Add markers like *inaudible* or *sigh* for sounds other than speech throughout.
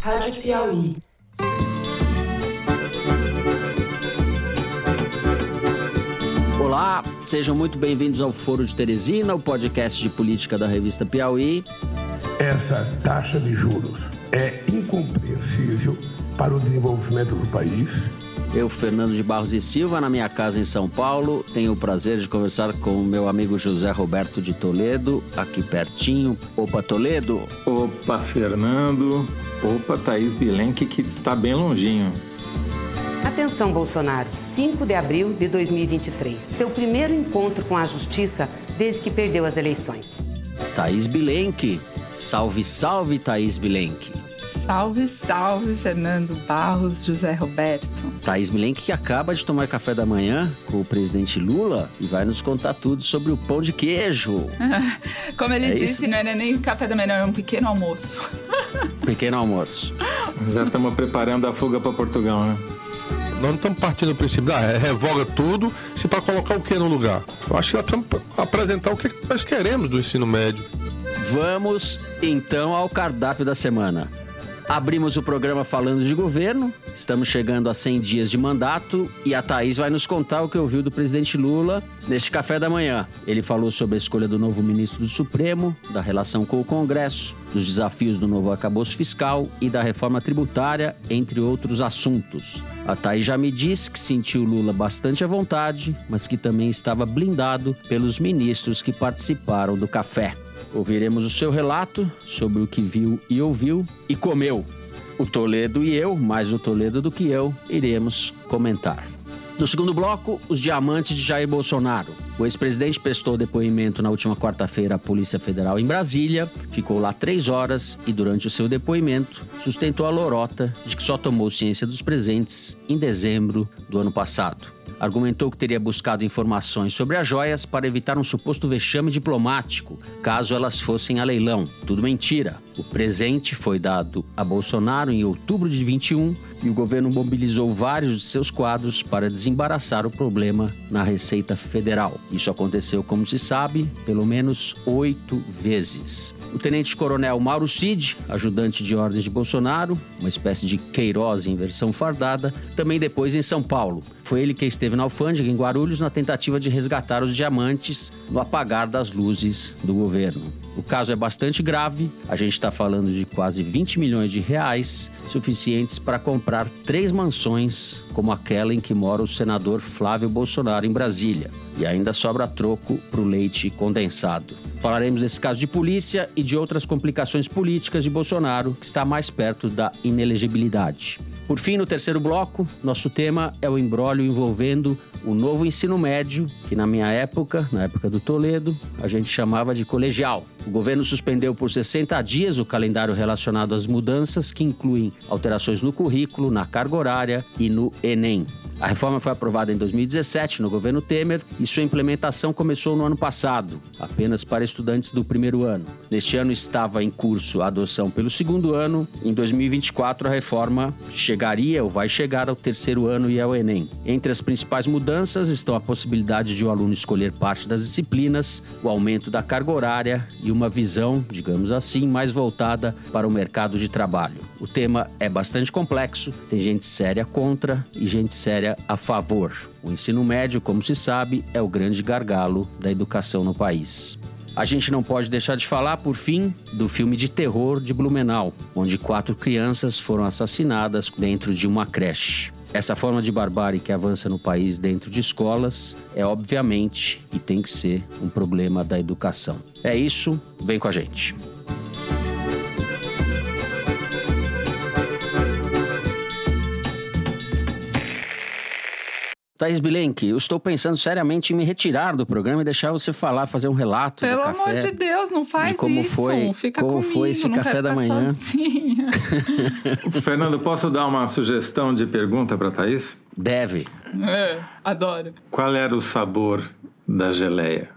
Rádio Piauí. Olá, sejam muito bem-vindos ao Foro de Teresina, o podcast de política da revista Piauí. Essa taxa de juros é incompreensível para o desenvolvimento do país. Eu, Fernando de Barros e Silva, na minha casa em São Paulo, tenho o prazer de conversar com o meu amigo José Roberto de Toledo, aqui pertinho. Opa, Toledo! Opa, Fernando! Opa, Thaís Bilenque, que está bem longinho. Atenção, Bolsonaro. 5 de abril de 2023. Seu primeiro encontro com a justiça desde que perdeu as eleições. Thaís Bilenque. Salve, salve, Thaís Bilenque. Salve, salve, Fernando Barros, José Roberto. Thaís Bilenque que acaba de tomar café da manhã com o presidente Lula e vai nos contar tudo sobre o pão de queijo. *laughs* Como ele É disse, isso? não é nem café da manhã, é um pequeno almoço. *laughs* Pequeno almoço. Já estamos preparando a fuga para Portugal, né? Nós não estamos partindo do princípio, ah, revoga tudo, se para colocar o que no lugar? Eu acho que nós estamos pra apresentar o que nós queremos do ensino médio. Vamos então ao cardápio da semana. Abrimos o programa falando de governo, estamos chegando a 100 dias de mandato e a Thaís vai nos contar o que ouviu do presidente Lula neste café da manhã. Ele falou sobre a escolha do novo ministro do Supremo, da relação com o Congresso, dos desafios do novo arcabouço fiscal e da reforma tributária, entre outros assuntos. A Thaís já me disse que sentiu Lula bastante à vontade, mas que também estava blindado pelos ministros que participaram do café. Ouviremos o seu relato sobre o que viu e ouviu e comeu. O Toledo e eu, mais o Toledo do que eu, iremos comentar. No segundo bloco, os diamantes de Jair Bolsonaro. O ex-presidente prestou depoimento na última quarta-feira à Polícia Federal em Brasília, ficou lá três horas e, durante o seu depoimento, sustentou a lorota de que só tomou ciência dos presentes em dezembro do ano passado. Argumentou que teria buscado informações sobre as joias para evitar um suposto vexame diplomático, caso elas fossem a leilão. Tudo mentira. O presente foi dado a Bolsonaro em outubro de 21 e o governo mobilizou vários de seus quadros para desembaraçar o problema na Receita Federal. Isso aconteceu, como se sabe, pelo menos oito vezes. O tenente-coronel Mauro Cid, ajudante de ordens de Bolsonaro, uma espécie de Queiroz em versão fardada, também depois em São Paulo. Foi ele que esteve na alfândega em Guarulhos na tentativa de resgatar os diamantes no apagar das luzes do governo. O caso é bastante grave, a gente está falando de quase 20 milhões de reais, suficientes para comprar três mansões, como aquela em que mora o senador Flávio Bolsonaro em Brasília. E ainda sobra troco para o leite condensado. Falaremos desse caso de polícia e de outras complicações políticas de Bolsonaro, que está mais perto da inelegibilidade. Por fim, no terceiro bloco, nosso tema é o embrólio envolvendo o novo ensino médio, que na minha época, na época do Toledo, a gente chamava de colegial. O governo suspendeu por 60 dias o calendário relacionado às mudanças, que incluem alterações no currículo, na carga horária e no Enem. A reforma foi aprovada em 2017 no governo Temer e sua implementação começou no ano passado, apenas para estudantes do primeiro ano. Neste ano estava em curso a adoção pelo segundo ano. Em 2024 a reforma chegaria ou vai chegar ao terceiro ano e ao Enem. Entre as principais mudanças estão a possibilidade de o aluno escolher parte das disciplinas, o aumento da carga horária e uma visão, digamos assim, mais voltada para o mercado de trabalho. O tema é bastante complexo, tem gente séria contra e gente séria a favor. O ensino médio, como se sabe, é o grande gargalo da educação no país. A gente não pode deixar de falar, por fim, do filme de terror de Blumenau, onde quatro crianças foram assassinadas dentro de uma creche. Essa forma de barbárie que avança no país dentro de escolas é, obviamente, e tem que ser um problema da educação. É isso, vem com a gente. Thaís Bilenque, eu estou pensando seriamente em me retirar do programa e deixar você falar, fazer um relato Pelo do amor de Deus, não faz de como isso. foi- Fica como comigo, foi esse não café quero da ficar manhã. sozinha. *laughs* *laughs* Fernando, posso dar uma sugestão de pergunta para Thaís? Deve. É, adoro. Qual era o sabor da geleia?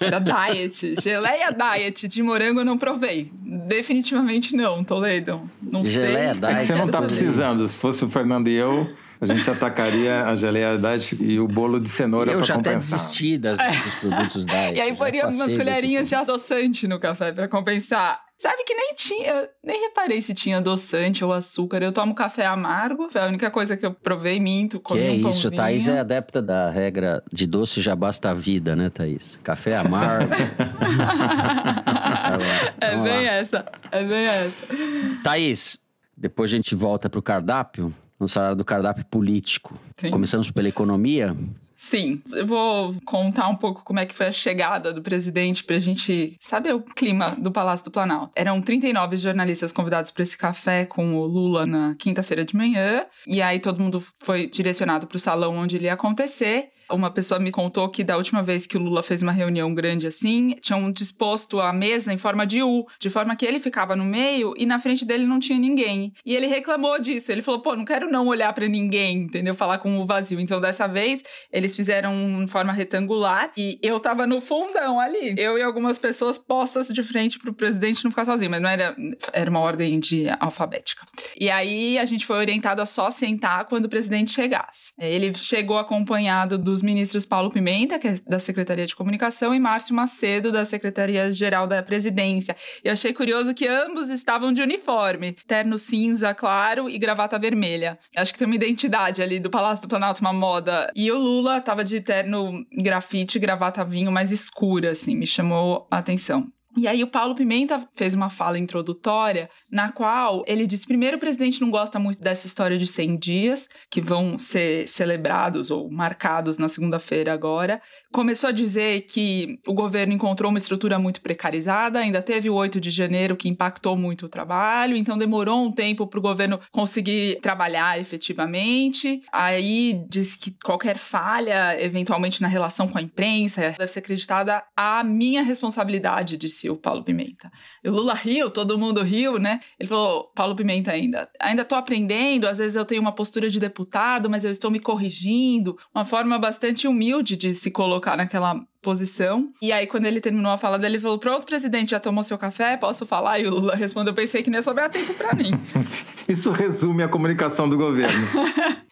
Era diet. *laughs* Geleia diet de morango eu não provei. Definitivamente não, Toledo. Não Geleia sei. diet, É que você não está saber. precisando. Se fosse o Fernando e eu, a gente atacaria a geleia diet e o bolo de cenoura Eu para já até compensar. desisti das, dos produtos diet. *laughs* E aí já poria umas colherinhas de adoçante no café pra compensar. Sabe que nem tinha, nem reparei se tinha adoçante ou açúcar. Eu tomo café amargo, foi a única coisa que eu provei, minto, comi que é um isso, pãozinho. Thaís é adepta da regra de doce já basta a vida, né, Thaís? Café amargo. *laughs* É Vamos bem lá. essa, é bem essa. Thaís, depois a gente volta pro cardápio. Vamos falar do cardápio político. Sim. Começamos pela economia. Sim, eu vou contar um pouco como é que foi a chegada do presidente pra gente saber o clima do Palácio do Planalto. Eram 39 jornalistas convidados para esse café com o Lula na quinta-feira de manhã, e aí todo mundo foi direcionado pro salão onde ele ia acontecer. Uma pessoa me contou que da última vez que o Lula fez uma reunião grande assim, tinham disposto a mesa em forma de U, de forma que ele ficava no meio e na frente dele não tinha ninguém. E ele reclamou disso. Ele falou: pô, não quero não olhar pra ninguém, entendeu? Falar com o vazio. Então dessa vez eles fizeram em forma retangular e eu tava no fundão ali. Eu e algumas pessoas postas de frente pro presidente não ficar sozinho, mas não era. Era uma ordem de alfabética. E aí a gente foi orientado a só sentar quando o presidente chegasse. Ele chegou acompanhado dos ministros Paulo Pimenta, que é da Secretaria de Comunicação, e Márcio Macedo, da Secretaria-Geral da Presidência. E achei curioso que ambos estavam de uniforme, terno cinza claro e gravata vermelha. Acho que tem uma identidade ali do Palácio do Planalto, uma moda. E o Lula tava de terno grafite, gravata vinho mais escura, assim, me chamou a atenção. E aí o Paulo Pimenta fez uma fala introdutória na qual ele disse: primeiro, o presidente não gosta muito dessa história de 100 dias, que vão ser celebrados ou marcados na segunda-feira agora. Começou a dizer que o governo encontrou uma estrutura muito precarizada, ainda teve o 8 de janeiro que impactou muito o trabalho, então demorou um tempo para o governo conseguir trabalhar efetivamente. Aí disse que qualquer falha, eventualmente na relação com a imprensa, deve ser acreditada à minha responsabilidade, disse o Paulo Pimenta. O Lula riu, todo mundo riu, né? Ele falou, Paulo Pimenta ainda, ainda tô aprendendo, às vezes eu tenho uma postura de deputado, mas eu estou me corrigindo. Uma forma bastante humilde de se colocar naquela posição. E aí, quando ele terminou a fala dele, ele falou: Pronto, presidente, já tomou seu café? Posso falar? E o Lula respondeu: Pensei que não ia sobrar tempo pra mim. *laughs* Isso resume a comunicação do governo. *laughs*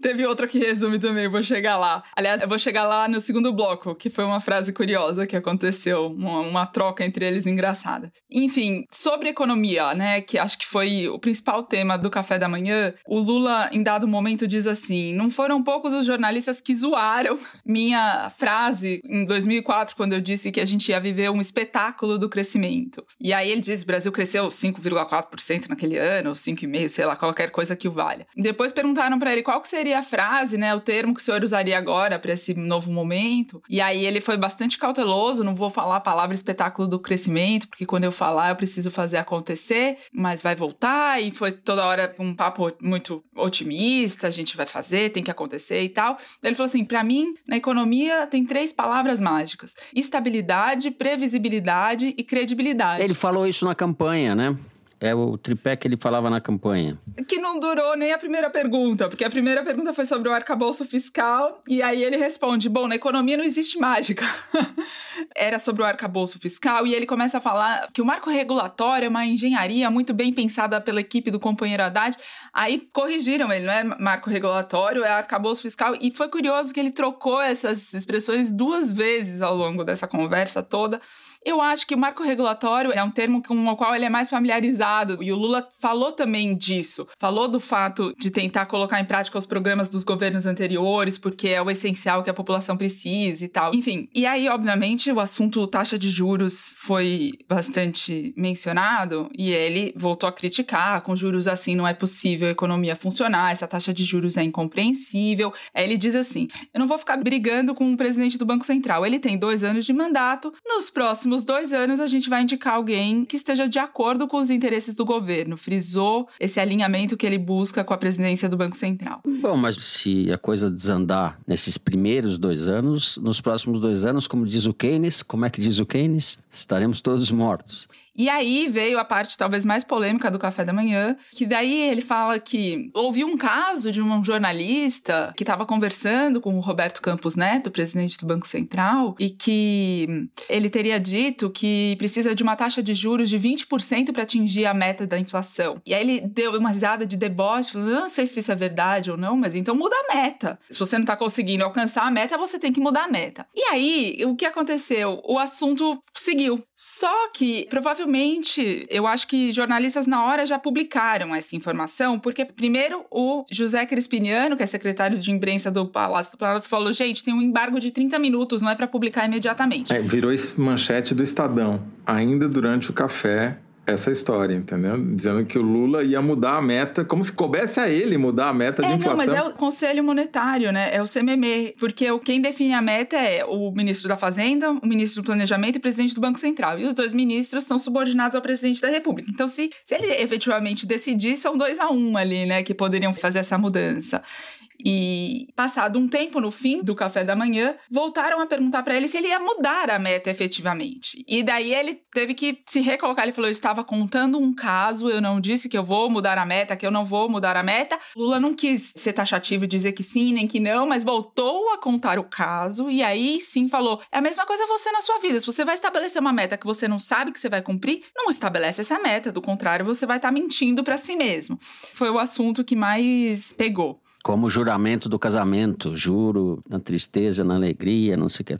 Teve outra que resume também, vou chegar lá. Aliás, eu vou chegar lá no segundo bloco, que foi uma frase curiosa que aconteceu, uma, uma troca entre eles engraçada. Enfim, sobre economia, né, que acho que foi o principal tema do café da manhã, o Lula, em dado momento, diz assim: não foram poucos os jornalistas que zoaram minha frase em 2004, quando eu disse que a gente ia viver um espetáculo do crescimento. E aí ele diz: o Brasil cresceu 5,4% naquele ano, ou 5,5%, sei lá, qualquer coisa que o valha. Depois perguntaram para ele qual que seria a frase, né, o termo que o senhor usaria agora para esse novo momento. E aí ele foi bastante cauteloso, não vou falar a palavra espetáculo do crescimento, porque quando eu falar eu preciso fazer acontecer, mas vai voltar e foi toda hora um papo muito otimista, a gente vai fazer, tem que acontecer e tal. Ele falou assim, para mim, na economia tem três palavras mágicas: estabilidade, previsibilidade e credibilidade. Ele falou isso na campanha, né? É o tripé que ele falava na campanha. Que não durou nem a primeira pergunta, porque a primeira pergunta foi sobre o arcabouço fiscal, e aí ele responde: Bom, na economia não existe mágica. *laughs* Era sobre o arcabouço fiscal, e ele começa a falar que o marco regulatório é uma engenharia muito bem pensada pela equipe do companheiro Haddad. Aí corrigiram ele, não é marco regulatório, é arcabouço fiscal, e foi curioso que ele trocou essas expressões duas vezes ao longo dessa conversa toda. Eu acho que o marco regulatório é um termo com o qual ele é mais familiarizado. E o Lula falou também disso. Falou do fato de tentar colocar em prática os programas dos governos anteriores, porque é o essencial que a população precisa e tal. Enfim, e aí, obviamente, o assunto taxa de juros foi bastante mencionado e ele voltou a criticar. Com juros assim não é possível a economia funcionar, essa taxa de juros é incompreensível. Aí ele diz assim: eu não vou ficar brigando com o presidente do Banco Central. Ele tem dois anos de mandato. Nos próximos dois anos, a gente vai indicar alguém que esteja de acordo com os interesses do governo. Frisou esse alinhamento que ele busca com a presidência do Banco Central. Bom, mas se a coisa desandar nesses primeiros dois anos, nos próximos dois anos, como diz o Keynes, como é que diz o Keynes? Estaremos todos mortos. E aí veio a parte talvez mais polêmica do café da manhã, que daí ele fala que houve um caso de um jornalista que estava conversando com o Roberto Campos Neto, presidente do Banco Central, e que ele teria dito que precisa de uma taxa de juros de 20% para atingir a meta da inflação. E aí ele deu uma risada de deboche, falando: não sei se isso é verdade ou não, mas então muda a meta. Se você não está conseguindo alcançar a meta, você tem que mudar a meta. E aí, o que aconteceu? O assunto seguiu. Só que, provavelmente, eu acho que jornalistas na hora já publicaram essa informação, porque primeiro o José Crispiniano, que é secretário de imprensa do Palácio do Planalto, falou: gente, tem um embargo de 30 minutos, não é para publicar imediatamente. É, virou esse manchete do Estadão, ainda durante o café essa história, entendeu? Dizendo que o Lula ia mudar a meta, como se coubesse a ele mudar a meta é, de inflação. Não, mas é o Conselho Monetário, né? É o CMM, porque quem define a meta é o ministro da Fazenda, o ministro do Planejamento e o presidente do Banco Central. E os dois ministros são subordinados ao presidente da República. Então, se, se ele efetivamente decidir, são dois a um ali, né, que poderiam fazer essa mudança. E passado um tempo no fim do café da manhã, voltaram a perguntar para ele se ele ia mudar a meta efetivamente. E daí ele teve que se recolocar. Ele falou: Eu estava contando um caso, eu não disse que eu vou mudar a meta, que eu não vou mudar a meta. Lula não quis ser taxativo e dizer que sim, nem que não, mas voltou a contar o caso e aí sim falou: É a mesma coisa você na sua vida. Se você vai estabelecer uma meta que você não sabe que você vai cumprir, não estabelece essa meta. Do contrário, você vai estar tá mentindo para si mesmo. Foi o assunto que mais pegou. Como o juramento do casamento, juro na tristeza, na alegria, não sei o que.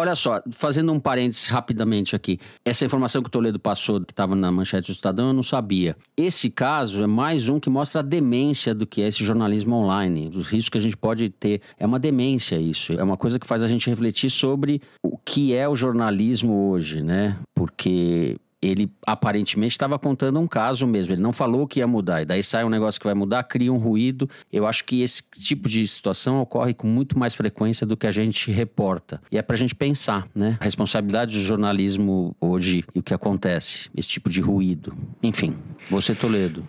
Olha só, fazendo um parênteses rapidamente aqui. Essa informação que o Toledo passou, que estava na manchete do Estadão, eu não sabia. Esse caso é mais um que mostra a demência do que é esse jornalismo online. Os riscos que a gente pode ter. É uma demência isso. É uma coisa que faz a gente refletir sobre o que é o jornalismo hoje, né? Porque ele aparentemente estava contando um caso mesmo. Ele não falou que ia mudar. E daí sai um negócio que vai mudar, cria um ruído. Eu acho que esse tipo de situação ocorre com muito mais frequência do que a gente reporta. E é para a gente pensar, né? A responsabilidade do jornalismo hoje e o que acontece. Esse tipo de ruído. Enfim, você, Toledo.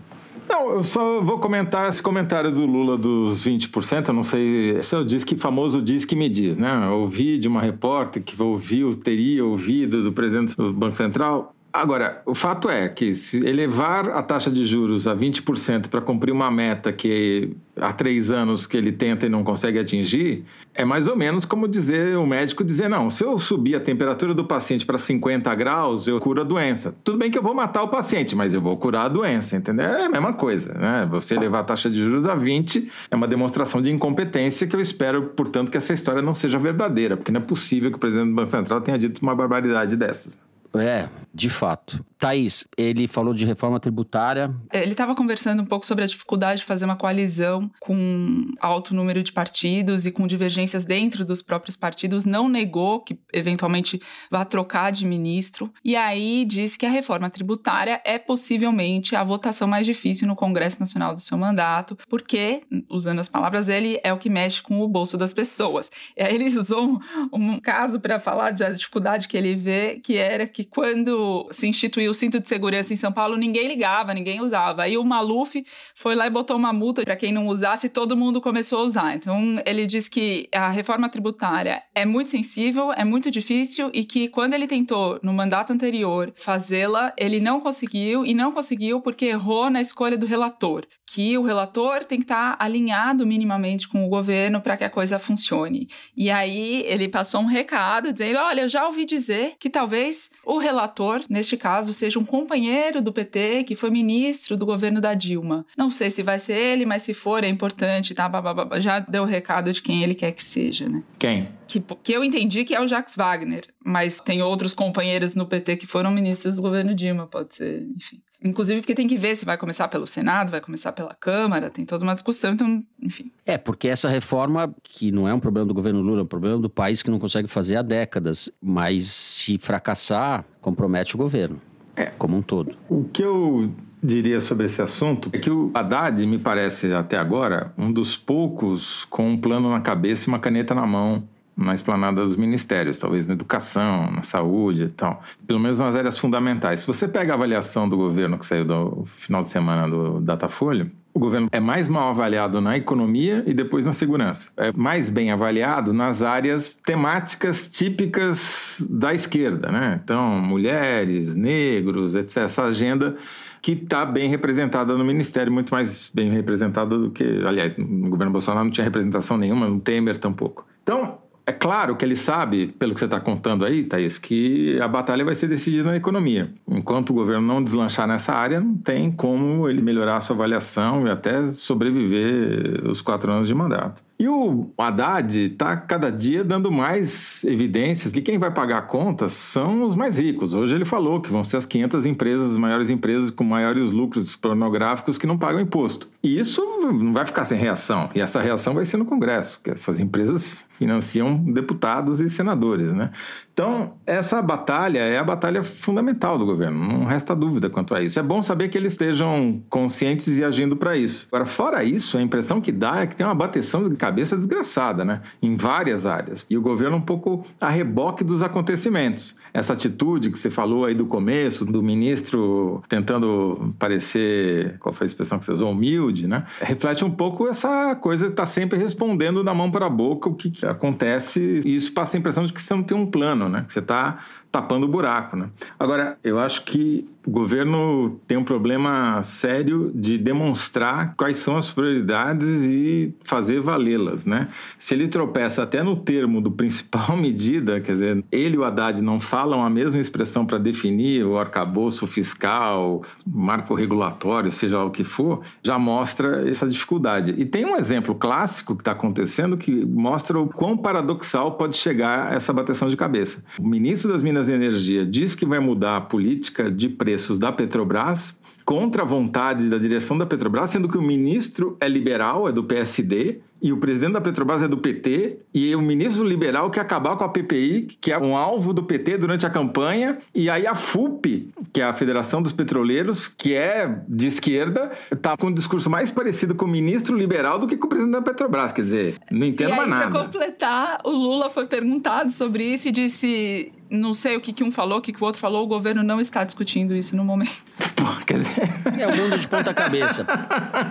Não, eu só vou comentar esse comentário do Lula dos 20%. Eu não sei, esse é diz que famoso diz que me diz, né? Eu ouvi de uma repórter que ouviu, teria ouvido do presidente do Banco Central. Agora, o fato é que se elevar a taxa de juros a 20% para cumprir uma meta que há três anos que ele tenta e não consegue atingir, é mais ou menos como dizer o médico dizer, não, se eu subir a temperatura do paciente para 50 graus, eu curo a doença. Tudo bem que eu vou matar o paciente, mas eu vou curar a doença, entendeu? É a mesma coisa, né? Você elevar a taxa de juros a 20 é uma demonstração de incompetência que eu espero, portanto, que essa história não seja verdadeira, porque não é possível que o presidente do Banco Central tenha dito uma barbaridade dessas. É, de fato. Thaís, ele falou de reforma tributária. Ele estava conversando um pouco sobre a dificuldade de fazer uma coalizão com alto número de partidos e com divergências dentro dos próprios partidos. Não negou que eventualmente vá trocar de ministro. E aí disse que a reforma tributária é possivelmente a votação mais difícil no Congresso Nacional do seu mandato, porque, usando as palavras dele, é o que mexe com o bolso das pessoas. E aí ele usou um, um caso para falar da dificuldade que ele vê, que era que quando se instituiu o cinto de segurança em São Paulo, ninguém ligava, ninguém usava. Aí o Maluf foi lá e botou uma multa para quem não usasse e todo mundo começou a usar. Então ele diz que a reforma tributária é muito sensível, é muito difícil e que quando ele tentou, no mandato anterior, fazê-la, ele não conseguiu e não conseguiu porque errou na escolha do relator. Que o relator tem que estar alinhado minimamente com o governo para que a coisa funcione. E aí ele passou um recado dizendo: olha, eu já ouvi dizer que talvez o relator, neste caso, seja um companheiro do PT que foi ministro do governo da Dilma. Não sei se vai ser ele, mas se for, é importante, tá? Já deu o recado de quem ele quer que seja, né? Quem? Que, que eu entendi que é o Jacques Wagner, mas tem outros companheiros no PT que foram ministros do governo Dilma, pode ser, enfim. Inclusive porque tem que ver se vai começar pelo Senado, vai começar pela Câmara, tem toda uma discussão, então, enfim. É, porque essa reforma, que não é um problema do governo Lula, é um problema do país que não consegue fazer há décadas, mas se fracassar, compromete o governo, é. como um todo. O que eu diria sobre esse assunto é que o Haddad, me parece até agora, um dos poucos com um plano na cabeça e uma caneta na mão na esplanada dos ministérios, talvez na educação, na saúde e tal, pelo menos nas áreas fundamentais. Se você pega a avaliação do governo que saiu do final de semana do Datafolha, o governo é mais mal avaliado na economia e depois na segurança. É mais bem avaliado nas áreas temáticas típicas da esquerda, né? Então, mulheres, negros, etc. Essa agenda que está bem representada no Ministério, muito mais bem representada do que, aliás, no governo Bolsonaro não tinha representação nenhuma, no Temer tampouco. Então, é claro que ele sabe, pelo que você está contando aí, Thaís, que a batalha vai ser decidida na economia. Enquanto o governo não deslanchar nessa área, não tem como ele melhorar a sua avaliação e até sobreviver os quatro anos de mandato. E o Haddad está cada dia dando mais evidências que quem vai pagar a conta são os mais ricos. Hoje ele falou que vão ser as 500 empresas, as maiores empresas com maiores lucros pornográficos que não pagam imposto. E isso não vai ficar sem reação. E essa reação vai ser no Congresso, que essas empresas financiam deputados e senadores, né? Então, essa batalha é a batalha fundamental do governo, não resta dúvida quanto a isso. É bom saber que eles estejam conscientes e agindo para isso. Agora, fora isso, a impressão que dá é que tem uma bateção de cabeça desgraçada, né? Em várias áreas. E o governo um pouco a reboque dos acontecimentos. Essa atitude que você falou aí do começo, do ministro tentando parecer, qual foi a expressão que você usou, humilde, né? Reflete um pouco essa coisa de estar tá sempre respondendo da mão para a boca o que, que acontece. E isso passa a impressão de que você não tem um plano, né? Que você está tapando o buraco, né? Agora, eu acho que o governo tem um problema sério de demonstrar quais são as prioridades e fazer valê-las, né? Se ele tropeça até no termo do principal *laughs* medida, quer dizer, ele e o Haddad não falam a mesma expressão para definir o arcabouço fiscal, marco regulatório, seja lá o que for, já mostra essa dificuldade. E tem um exemplo clássico que está acontecendo que mostra o quão paradoxal pode chegar essa bateção de cabeça. O ministro das Minas Minas Energia diz que vai mudar a política de preços da Petrobras contra a vontade da direção da Petrobras, sendo que o ministro é liberal, é do PSD, e o presidente da Petrobras é do PT, e o ministro liberal quer acabar com a PPI, que é um alvo do PT durante a campanha, e aí a FUP, que é a Federação dos Petroleiros, que é de esquerda, está com um discurso mais parecido com o ministro liberal do que com o presidente da Petrobras, quer dizer, não entendo e aí, mais nada. Para completar, o Lula foi perguntado sobre isso e disse não sei o que, que um falou, o que, que o outro falou, o governo não está discutindo isso no momento. Pô, quer dizer... É o mundo de ponta cabeça.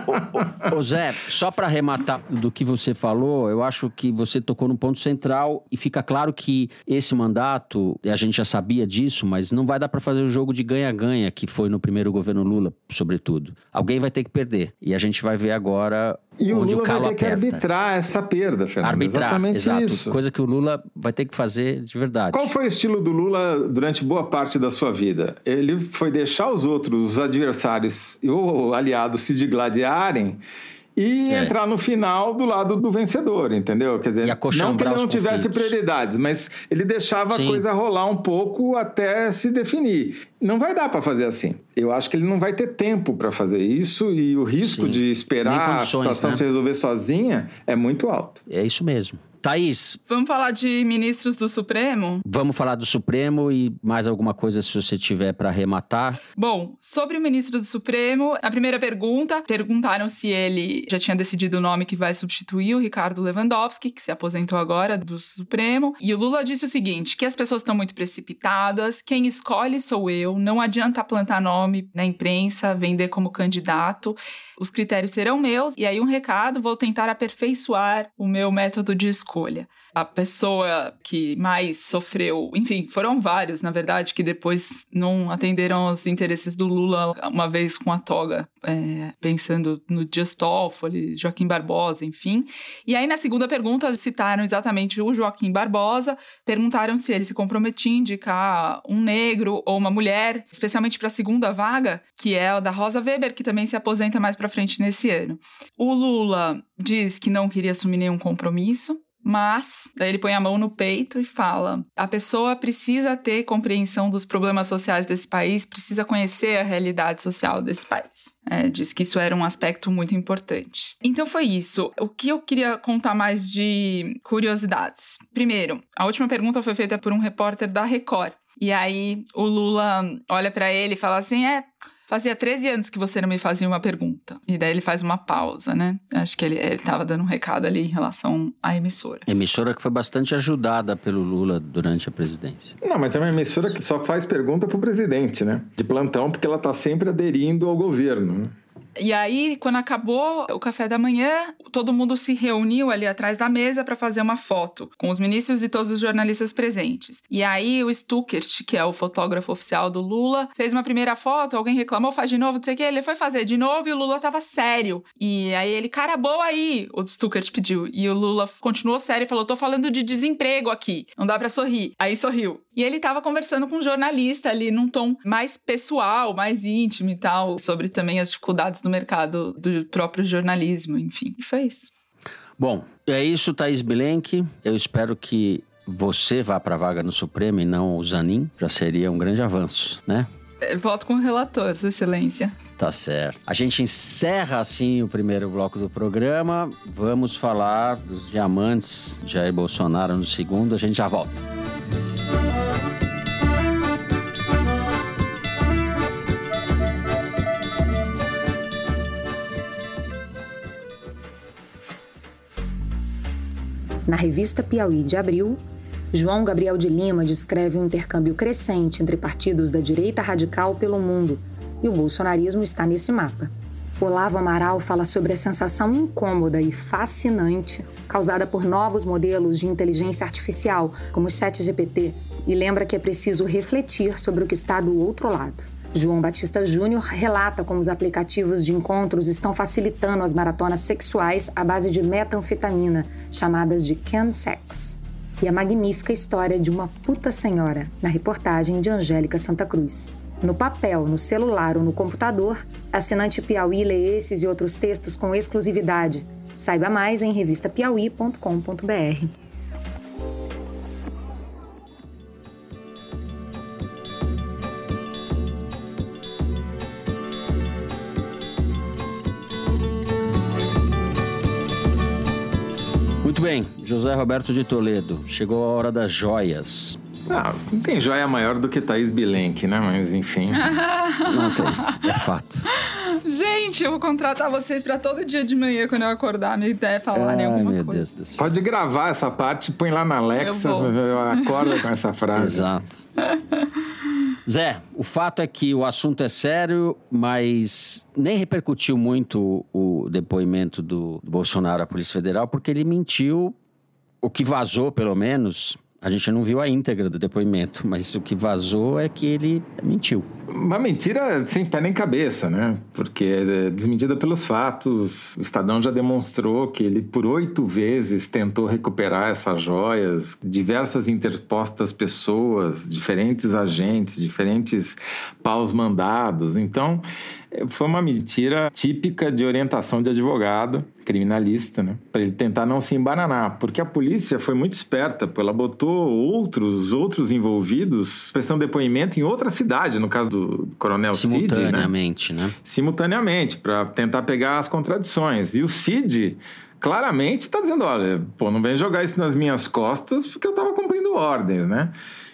ô, ô, Zé, só para arrematar do que você falou, eu acho que você tocou no ponto central e fica claro que esse mandato, a gente já sabia disso, mas não vai dar para fazer o jogo de ganha-ganha que foi no primeiro governo Lula, sobretudo. Alguém vai ter que perder. E a gente vai ver agora e onde o Lula o vai ter aperta. que arbitrar essa perda, Fernando. Arbitrar, Exatamente exato. isso. Coisa que o Lula vai ter que fazer de verdade. Qual foi o estilo do Lula durante boa parte da sua vida? Ele foi deixar os outros, os adversários ou aliados se digladiarem e é. entrar no final do lado do vencedor, entendeu? Quer dizer, não que ele não tivesse prioridades, mas ele deixava Sim. a coisa rolar um pouco até se definir. Não vai dar para fazer assim. Eu acho que ele não vai ter tempo para fazer isso e o risco Sim. de esperar a situação né? se resolver sozinha é muito alto. É isso mesmo. Thaís. Vamos falar de ministros do Supremo? Vamos falar do Supremo e mais alguma coisa se você tiver para arrematar. Bom, sobre o ministro do Supremo, a primeira pergunta, perguntaram se ele já tinha decidido o nome que vai substituir o Ricardo Lewandowski, que se aposentou agora do Supremo. E o Lula disse o seguinte, que as pessoas estão muito precipitadas, quem escolhe sou eu, não adianta plantar nome na imprensa, vender como candidato os critérios serão meus, e aí um recado, vou tentar aperfeiçoar o meu método de escolha a pessoa que mais sofreu, enfim, foram vários, na verdade, que depois não atenderam aos interesses do Lula uma vez com a toga, é, pensando no Dias Toffoli, Joaquim Barbosa, enfim. E aí, na segunda pergunta, citaram exatamente o Joaquim Barbosa, perguntaram se ele se comprometia a indicar um negro ou uma mulher, especialmente para a segunda vaga, que é a da Rosa Weber, que também se aposenta mais para frente nesse ano. O Lula diz que não queria assumir nenhum compromisso, mas, daí ele põe a mão no peito e fala: a pessoa precisa ter compreensão dos problemas sociais desse país, precisa conhecer a realidade social desse país. É, diz que isso era um aspecto muito importante. Então foi isso. O que eu queria contar mais de curiosidades? Primeiro, a última pergunta foi feita por um repórter da Record. E aí o Lula olha para ele e fala assim: é. Fazia 13 anos que você não me fazia uma pergunta. E daí ele faz uma pausa, né? Acho que ele, estava dando um recado ali em relação à emissora. Emissora que foi bastante ajudada pelo Lula durante a presidência. Não, mas é uma emissora que só faz pergunta pro presidente, né? De plantão, porque ela está sempre aderindo ao governo. Né? E aí, quando acabou o café da manhã, todo mundo se reuniu ali atrás da mesa para fazer uma foto com os ministros e todos os jornalistas presentes. E aí, o Stuckert, que é o fotógrafo oficial do Lula, fez uma primeira foto, alguém reclamou, faz de novo, não sei o que, ele foi fazer de novo e o Lula tava sério. E aí ele, cara, boa aí, o Stuckert pediu. E o Lula continuou sério e falou: tô falando de desemprego aqui, não dá para sorrir. Aí sorriu. E ele tava conversando com um jornalista ali num tom mais pessoal, mais íntimo e tal, sobre também as dificuldades do mercado do próprio jornalismo, enfim. E foi isso. Bom, é isso, Thaís Bilenque. Eu espero que você vá para a vaga no Supremo e não o Zanin. Já seria um grande avanço, né? É, voto com o relator, Sua Excelência. Tá certo. A gente encerra assim o primeiro bloco do programa. Vamos falar dos diamantes Jair Bolsonaro no segundo. A gente já volta. Na revista Piauí de abril, João Gabriel de Lima descreve um intercâmbio crescente entre partidos da direita radical pelo mundo, e o bolsonarismo está nesse mapa. Olavo Amaral fala sobre a sensação incômoda e fascinante causada por novos modelos de inteligência artificial, como o ChatGPT, e lembra que é preciso refletir sobre o que está do outro lado. João Batista Júnior relata como os aplicativos de encontros estão facilitando as maratonas sexuais à base de metanfetamina, chamadas de chemsex. E a magnífica história de uma puta senhora, na reportagem de Angélica Santa Cruz. No papel, no celular ou no computador, assinante Piauí lê esses e outros textos com exclusividade. Saiba mais em revistapiauí.com.br. Muito bem, José Roberto de Toledo. Chegou a hora das joias. Ah, não tem joia maior do que Thaís Bilenque, né? Mas enfim. *laughs* Não tem, é fato. Gente, eu vou contratar vocês pra todo dia de manhã, quando eu acordar, me der falarem Ai, alguma meu coisa. Deus do céu. Pode gravar essa parte, põe lá na Alexa, acorda com essa *laughs* frase. Exato. Zé, o fato é que o assunto é sério, mas nem repercutiu muito o depoimento do Bolsonaro à Polícia Federal, porque ele mentiu. O que vazou, pelo menos, a gente não viu a íntegra do depoimento, mas o que vazou é que ele mentiu. Uma mentira sem pé nem cabeça, né? Porque é desmentida pelos fatos. O Estadão já demonstrou que ele, por oito vezes, tentou recuperar essas joias. Diversas interpostas pessoas, diferentes agentes, diferentes paus mandados. Então, foi uma mentira típica de orientação de advogado, criminalista, né? Para ele tentar não se embananar. Porque a polícia foi muito esperta, ela botou outros, outros envolvidos prestando depoimento em outra cidade, no caso do Coronel Cid, né? Simultaneamente, né? simultaneamente para tentar pegar as contradições. E o Cid claramente está dizendo: olha, pô, não vem jogar isso nas minhas costas porque eu estava cumprindo ordens, né?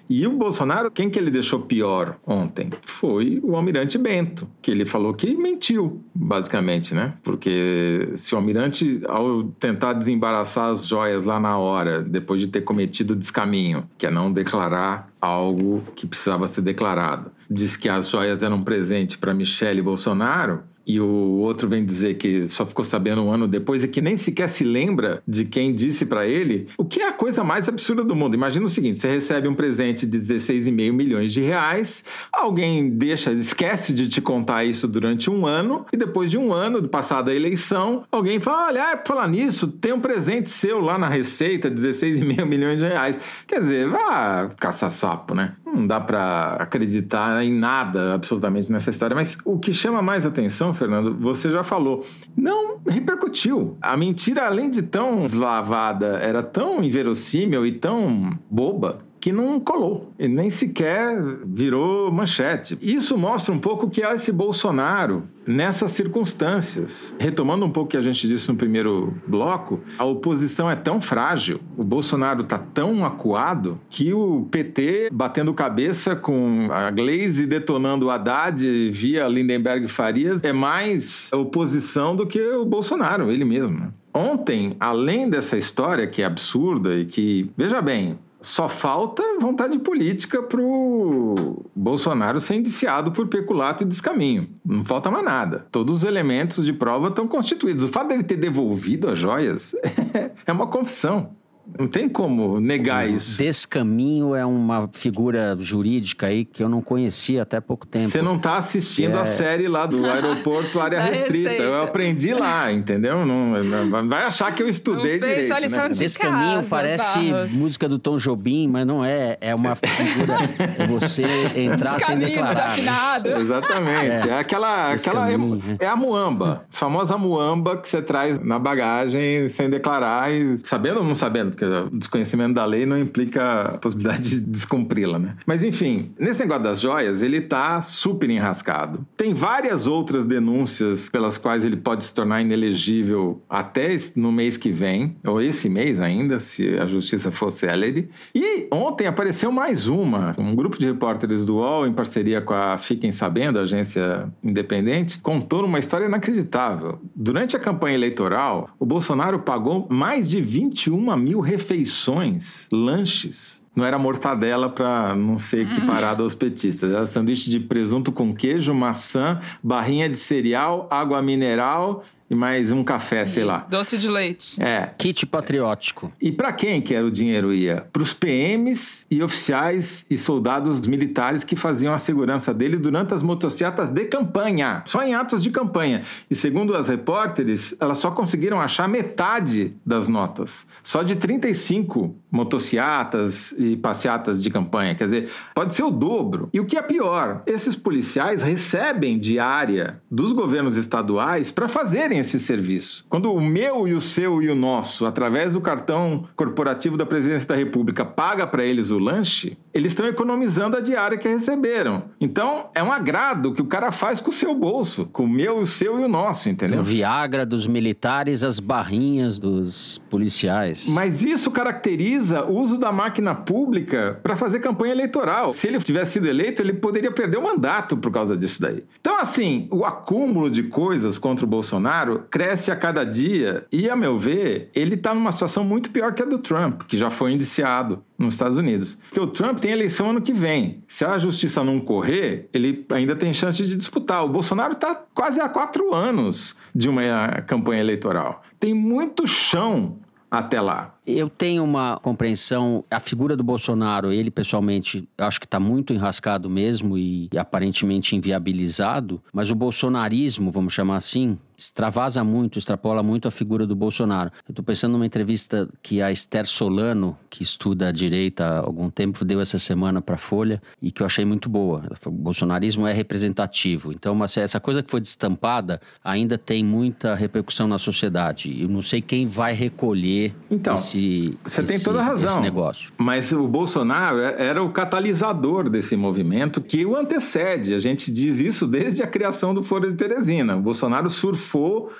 E o Bolsonaro, quem que ele deixou pior ontem? Foi o Almirante Bento, que ele falou que mentiu, basicamente, né? Porque se o Almirante, ao tentar desembaraçar as joias lá na hora, depois de ter cometido o descaminho, que é não declarar algo que precisava ser declarado, diz que as joias eram um presente para Michele Bolsonaro, e o outro vem dizer que só ficou sabendo um ano depois e que nem sequer se lembra de quem disse para ele, o que é a coisa mais absurda do mundo. Imagina o seguinte: você recebe um presente de 16,5 milhões de reais, alguém deixa, esquece de te contar isso durante um ano, e depois de um ano, passada a eleição, alguém fala: olha, ah, por falar nisso, tem um presente seu lá na Receita, 16,5 *laughs* milhões de reais. Quer dizer, vá caçar sapo, né? Não dá para acreditar em nada absolutamente nessa história. Mas o que chama mais atenção, Fernando, você já falou, não repercutiu. A mentira, além de tão deslavada, era tão inverossímil e tão boba que não colou, e nem sequer virou manchete. Isso mostra um pouco que é esse Bolsonaro nessas circunstâncias. Retomando um pouco o que a gente disse no primeiro bloco, a oposição é tão frágil, o Bolsonaro está tão acuado, que o PT batendo cabeça com a Glaze detonando o Haddad via Lindenberg Farias é mais oposição do que o Bolsonaro, ele mesmo. Ontem, além dessa história que é absurda e que, veja bem, só falta vontade política para o Bolsonaro ser indiciado por peculato e descaminho. Não falta mais nada. Todos os elementos de prova estão constituídos. O fato dele ter devolvido as joias *laughs* é uma confissão. Não tem como negar isso. Descaminho é uma figura jurídica aí que eu não conhecia até pouco tempo. Você não está assistindo É. a série lá do *laughs* aeroporto área restrita. Receita. Eu aprendi lá, entendeu? Não, não- vai achar que eu estudei Não fez direito. né? de Descaminho casa, parece Barros. música do Tom Jobim, mas não é. É uma figura. *laughs* é você entrar sem Descaminho, declarar. né? desafinado. Exatamente. É, aquela. Esse aquela caminho, é, é a muamba. A famosa muamba que você traz na bagagem sem declarar, e, sabendo ou não sabendo, porque o desconhecimento da lei não implica a possibilidade de descumpri-la, né? Mas enfim, nesse negócio das joias, ele tá super enrascado. Tem várias outras denúncias pelas quais ele pode se tornar inelegível até no mês que vem, ou esse mês ainda, se a justiça for célere. E ontem apareceu mais uma. Um grupo de repórteres do UOL, em parceria com a Fiquem Sabendo, a agência independente, contou uma história inacreditável. Durante a campanha eleitoral, o Bolsonaro pagou mais de 21 mil refeições, lanches. Não era mortadela para não ser equiparado aos petistas. Era sanduíche de presunto com queijo, maçã, barrinha de cereal, água mineral e mais um café, sei lá. Doce de leite. É, Kit patriótico. e para quem que era o dinheiro ia? Para os PMs e oficiais e soldados militares que faziam a segurança dele durante as motocicletas de campanha, só em atos de campanha. E segundo as repórteres, elas só conseguiram achar metade das notas, só de 35 motocicletas e passeatas de campanha. Quer dizer, pode ser o dobro. E o que é pior, esses policiais recebem diária dos governos estaduais para fazerem esse serviço. Quando o meu e o seu e o nosso, através do cartão corporativo da Presidência da República, paga para eles o lanche, eles estão economizando a diária que receberam. Então, é um agrado que o cara faz com o seu bolso, com o meu, o seu e o nosso, entendeu? O Viagra dos militares, as barrinhas dos policiais. Mas isso caracteriza o uso da máquina pública para fazer campanha eleitoral. Se ele tivesse sido eleito, ele poderia perder o mandato por causa disso daí. Então, assim, o acúmulo de coisas contra o Bolsonaro cresce a cada dia e, a meu ver, ele está numa situação muito pior que a do Trump, que já foi indiciado nos Estados Unidos. Porque o Trump tem eleição ano que vem. Se a justiça não correr, ele ainda tem chance de disputar. O Bolsonaro está quase há quatro anos de uma campanha eleitoral. Tem muito chão até lá. Eu tenho uma compreensão, a figura do Bolsonaro, ele pessoalmente, acho que está muito enrascado mesmo e aparentemente inviabilizado, mas o bolsonarismo, vamos chamar assim, extravasa muito, extrapola muito a figura do Bolsonaro. Eu estou pensando numa entrevista que a Esther Solano, que estuda a direita há algum tempo, deu essa semana para a Folha e que eu achei muito boa. O bolsonarismo é representativo. Então, essa coisa que foi destampada ainda tem muita repercussão na sociedade. Eu não sei quem vai recolher Então, esse, Você tem esse- toda a razão. negócio. Mas o Bolsonaro é- era o catalisador desse movimento que o antecede. A gente diz isso desde a criação do Foro de Teresina. O Bolsonaro surfou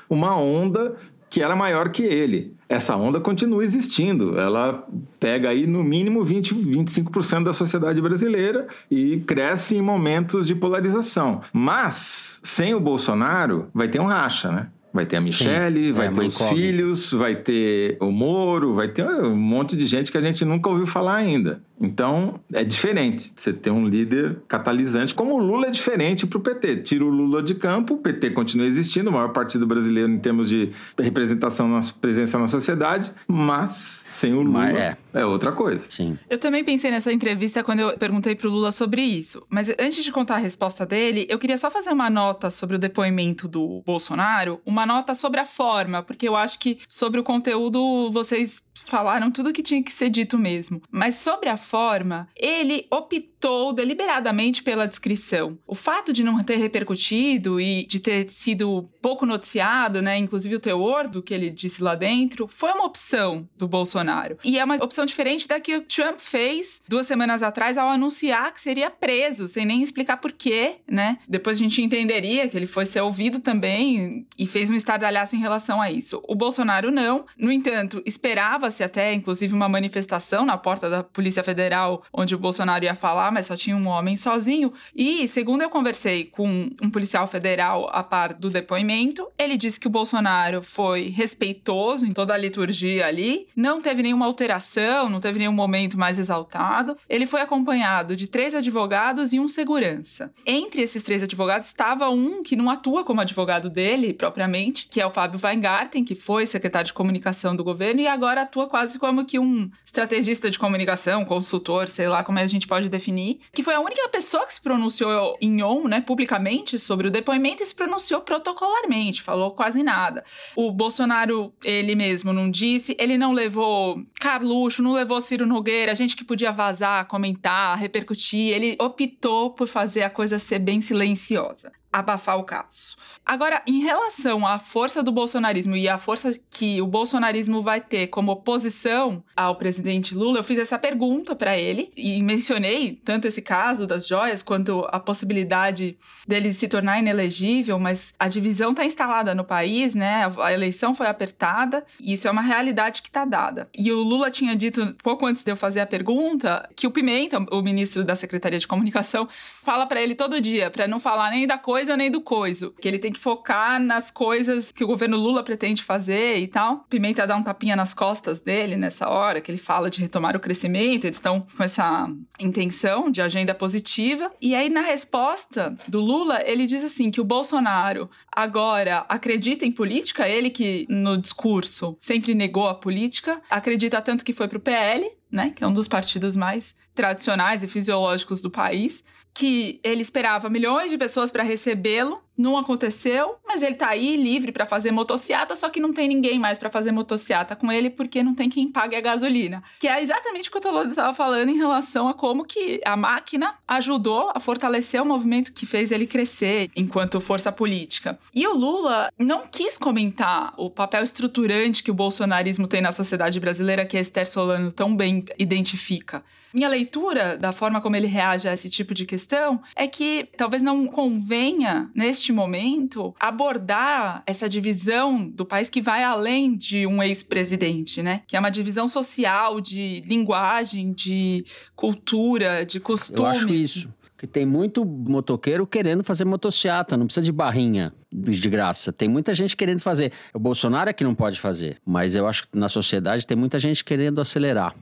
uma onda que era maior que ele. Essa onda continua existindo. Ela pega aí no mínimo 20, 25% da sociedade brasileira e cresce em momentos de polarização. Mas sem o Bolsonaro vai ter um racha, né? Vai ter a Michelle, é vai uma ter os filhos, vai ter o Moro, vai ter um monte de gente que a gente nunca ouviu falar ainda. Então, é diferente você ter um líder catalisante, como o Lula é diferente para o PT. Tira o Lula de campo, o PT continua existindo, o maior partido brasileiro em termos de representação, na presença na sociedade, mas sem o Lula Mas é. é. outra coisa. Sim. Eu também pensei nessa entrevista quando eu perguntei pro Lula sobre isso. Mas antes de contar a resposta dele, eu queria só fazer uma nota sobre o depoimento do Bolsonaro, uma nota sobre a forma, porque eu acho que sobre o conteúdo vocês falaram tudo que tinha que ser dito mesmo. Mas sobre a forma, ele optou deliberadamente pela descrição. O fato de não ter repercutido e de ter sido pouco noticiado, né, inclusive o teor do que ele disse lá dentro, foi uma opção do Bolsonaro. E é uma opção diferente da que o Trump fez duas semanas atrás ao anunciar que seria preso, sem nem explicar por quê, né? Depois a gente entenderia que ele foi ser ouvido também e fez um estardalhaço em relação a isso. O Bolsonaro não. No entanto, esperava-se até, inclusive, uma manifestação na porta da Polícia Federal Federal onde o Bolsonaro ia falar, mas só tinha um homem sozinho. E, segundo eu conversei com um policial federal a par do depoimento, ele disse que o Bolsonaro foi respeitoso em toda a liturgia ali, não teve nenhuma alteração, não teve nenhum momento mais exaltado. Ele foi acompanhado de três advogados e um segurança. Entre esses três advogados estava um que não atua como advogado dele propriamente, que é o Fábio Weingarten, que foi secretário de comunicação do governo e agora atua quase como que um estrategista de comunicação, consultor, sei lá como a gente pode definir, que foi a única pessoa que se pronunciou em on, né, publicamente sobre o depoimento e se pronunciou protocolarmente, falou quase nada. O Bolsonaro, ele mesmo não disse, ele não levou Carluxo, não levou Ciro Nogueira, gente que podia vazar, comentar, repercutir, ele optou por fazer a coisa ser bem silenciosa abafar o caso. Agora, em relação à força do bolsonarismo e à força que o bolsonarismo vai ter como oposição ao presidente Lula, eu fiz essa pergunta para ele e mencionei tanto esse caso das joias quanto a possibilidade dele se tornar inelegível, mas a divisão está instalada no país, né? A eleição foi apertada e isso é uma realidade que está dada. E o Lula tinha dito pouco antes de eu fazer a pergunta que o Pimenta, o ministro da Secretaria de Comunicação, fala para ele todo dia para não falar nem da coisa coisa nem do coiso. Que ele tem que focar nas coisas que o governo Lula pretende fazer e tal. Pimenta dá um tapinha nas costas dele nessa hora, que ele fala de retomar o crescimento. Eles estão com essa intenção de agenda positiva. E aí, na resposta do Lula, ele diz assim: que o Bolsonaro agora acredita em política, ele que no discurso sempre negou a política, acredita tanto que foi pro PL, né, que é um dos partidos mais tradicionais e fisiológicos do país, que ele esperava milhões de pessoas para recebê-lo não aconteceu, mas ele tá aí livre para fazer motociata, só que não tem ninguém mais para fazer motociata com ele porque não tem quem pague a gasolina. Que é exatamente o que o Tololo estava falando em relação a como que a máquina ajudou a fortalecer o movimento que fez ele crescer enquanto força política. E o Lula não quis comentar o papel estruturante que o bolsonarismo tem na sociedade brasileira, que a Esther Solano tão bem identifica. Minha leitura da forma como ele reage a esse tipo de questão é que talvez não convenha, neste momento, abordar essa divisão do país que vai além de um ex-presidente, né? Que é uma divisão social, de linguagem, de cultura, de costumes. Eu acho isso que tem muito motoqueiro querendo fazer motociata, não precisa de barrinha de graça. Tem muita gente querendo fazer. O Bolsonaro é que não pode fazer, mas eu acho que na sociedade tem muita gente querendo acelerar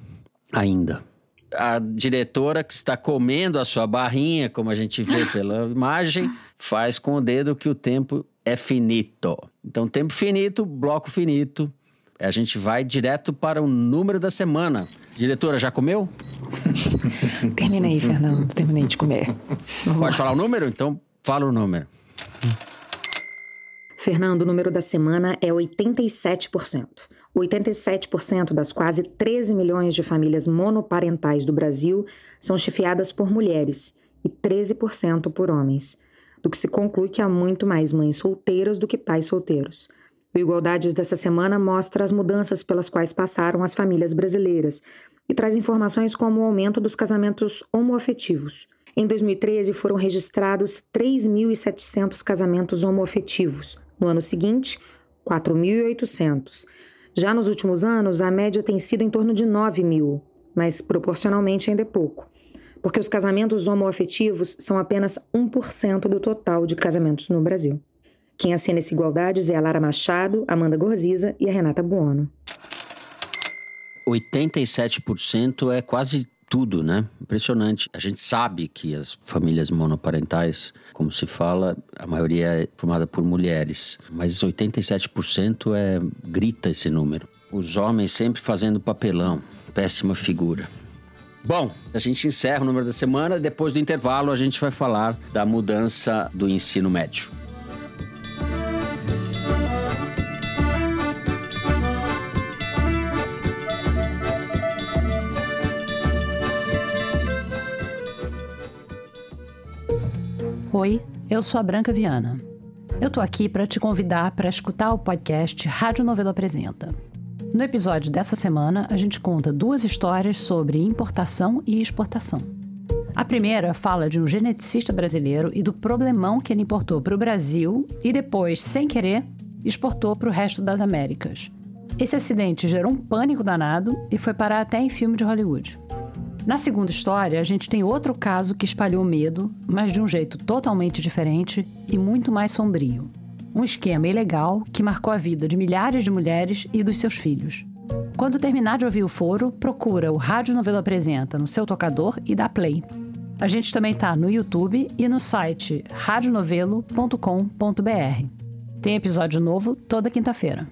ainda a diretora que está comendo a sua barrinha, como a gente vê pela *laughs* imagem, faz com o dedo que o tempo é finito. Então, tempo finito, bloco finito. A gente vai direto para o número da semana. Diretora, já comeu? *laughs* Terminei, Fernando. Terminei de comer. Vamos Pode lá. falar o número? Então, fala o número. Fernando, o número da semana é 87%. 87% das quase 13 milhões de famílias monoparentais do Brasil são chefiadas por mulheres e 13% por homens, do que se conclui que há muito mais mães solteiras do que pais solteiros. O Igualdades dessa semana mostra as mudanças pelas quais passaram as famílias brasileiras e traz informações como o aumento dos casamentos homoafetivos. Em 2013 foram registrados 3.700 casamentos homoafetivos. No ano seguinte, 4.800. Já nos últimos anos, a média tem sido em torno de 9 mil, mas proporcionalmente ainda é pouco, porque os casamentos homoafetivos são apenas 1% do total de casamentos no Brasil. Quem assina esse Igualdades é a Lara Machado, Amanda Gorziza e a Renata Buono. 87% é quase tudo, né? Impressionante. A gente sabe que as famílias monoparentais, como se fala, a maioria é formada por mulheres, mas 87% é grita esse número. Os homens sempre fazendo papelão, péssima figura. Bom, a gente encerra o número da semana. Depois do intervalo, a gente vai falar da mudança do ensino médio. Oi, eu sou a Branca Viana. Eu tô aqui para te convidar para escutar o podcast Rádio Novelo Apresenta. No episódio dessa semana, a gente conta duas histórias sobre importação e exportação. A primeira fala de um geneticista brasileiro e do problemão que ele importou para o Brasil e depois, sem querer, exportou para o resto das Américas. Esse acidente gerou um pânico danado e foi parar até em filme de Hollywood. Na segunda história, a gente tem outro caso que espalhou medo, mas de um jeito totalmente diferente e muito mais sombrio. Um esquema ilegal que marcou a vida de milhares de mulheres e dos seus filhos. Quando terminar de ouvir o foro, procura o Rádio Novelo Apresenta no seu tocador e dá play. A gente também está no YouTube e no site radionovelo.com.br. Tem episódio novo toda quinta-feira.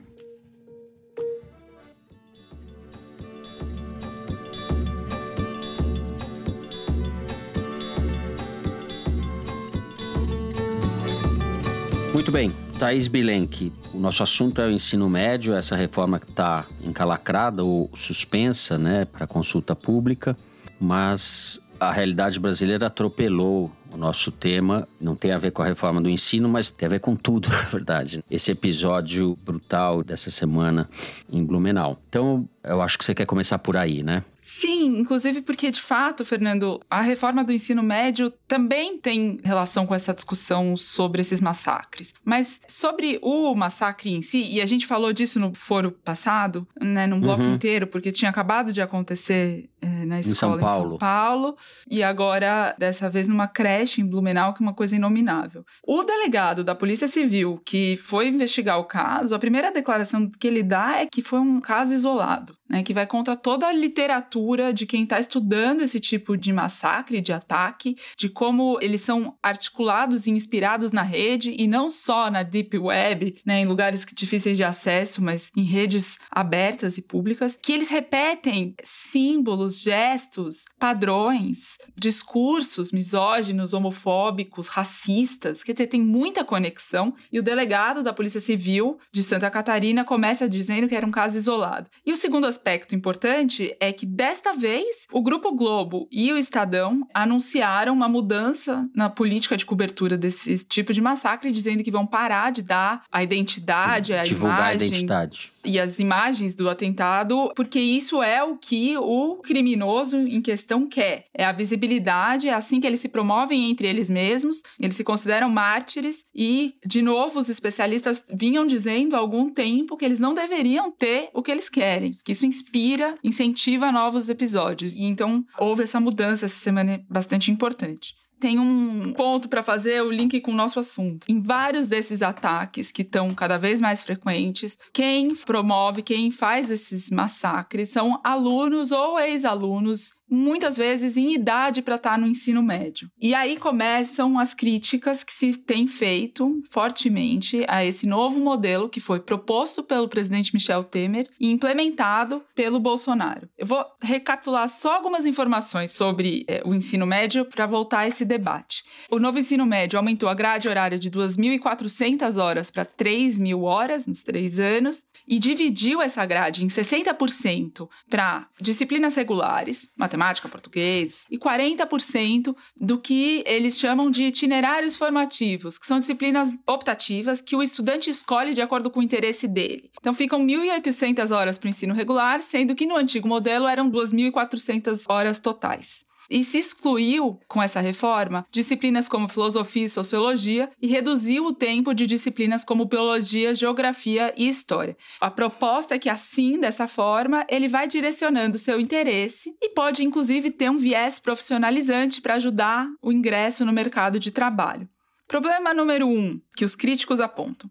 Muito bem, Thaís Bilenque, o nosso assunto é o ensino médio, essa reforma que está encalacrada ou suspensa né, para consulta pública, mas a realidade brasileira atropelou o nosso tema. Não tem a ver com a reforma do ensino, mas tem a ver com tudo, *laughs* na verdade. Esse episódio brutal dessa semana em Blumenau. Então, eu acho que você quer começar por aí, né? Sim, inclusive porque, de fato, Fernando, a reforma do ensino médio também tem relação com essa discussão sobre esses massacres. Mas sobre o massacre em si, e a gente falou disso no foro passado, né, num bloco uhum. inteiro, porque tinha acabado de acontecer é, na escola em São, em São Paulo, e agora, dessa vez, numa creche em Blumenau, que é uma coisa inominável. O delegado da Polícia Civil, que foi investigar o caso, a primeira declaração que ele dá é que foi um caso isolado né, que vai contra toda a literatura de quem está estudando esse tipo de massacre, de ataque, de como eles são articulados e inspirados na rede e não só na deep web, né, em lugares difíceis de acesso, mas em redes abertas e públicas, que eles repetem símbolos, gestos, padrões, discursos misóginos, homofóbicos, racistas. Quer dizer, tem muita conexão. E o delegado da Polícia Civil de Santa Catarina começa dizendo que era um caso isolado. E o segundo aspecto aspecto importante é que desta vez o Grupo Globo e o Estadão anunciaram uma mudança na política de cobertura desse tipo de massacre, dizendo que vão parar de dar a identidade, a Divulgar imagem. a identidade e as imagens do atentado, porque isso é o que o criminoso em questão quer. É a visibilidade, é assim que eles se promovem entre eles mesmos, eles se consideram mártires e, de novo, os especialistas vinham dizendo há algum tempo que eles não deveriam ter o que eles querem, que isso inspira, incentiva novos episódios. E então houve essa mudança essa semana bastante importante tem um ponto para fazer o link com o nosso assunto. Em vários desses ataques que estão cada vez mais frequentes, quem promove, quem faz esses massacres são alunos ou ex-alunos muitas vezes em idade para estar tá no ensino médio. E aí começam as críticas que se tem feito fortemente a esse novo modelo que foi proposto pelo presidente Michel Temer e implementado pelo Bolsonaro. Eu vou recapitular só algumas informações sobre é, o ensino médio para voltar a esse debate. O novo ensino médio aumentou a grade horária de 2.400 horas para 3.000 horas nos três anos e dividiu essa grade em 60% para disciplinas regulares, matemática matemática, português, e 40% do que eles chamam de itinerários formativos, que são disciplinas optativas que o estudante escolhe de acordo com o interesse dele. Então ficam 1.800 horas para o ensino regular, sendo que no antigo modelo eram 2.400 horas totais. E se excluiu, com essa reforma, disciplinas como filosofia e sociologia e reduziu o tempo de disciplinas como biologia, geografia e história. A proposta é que, assim, dessa forma, ele vai direcionando seu interesse e pode, inclusive, ter um viés profissionalizante para ajudar o ingresso no mercado de trabalho. Problema número um que os críticos apontam.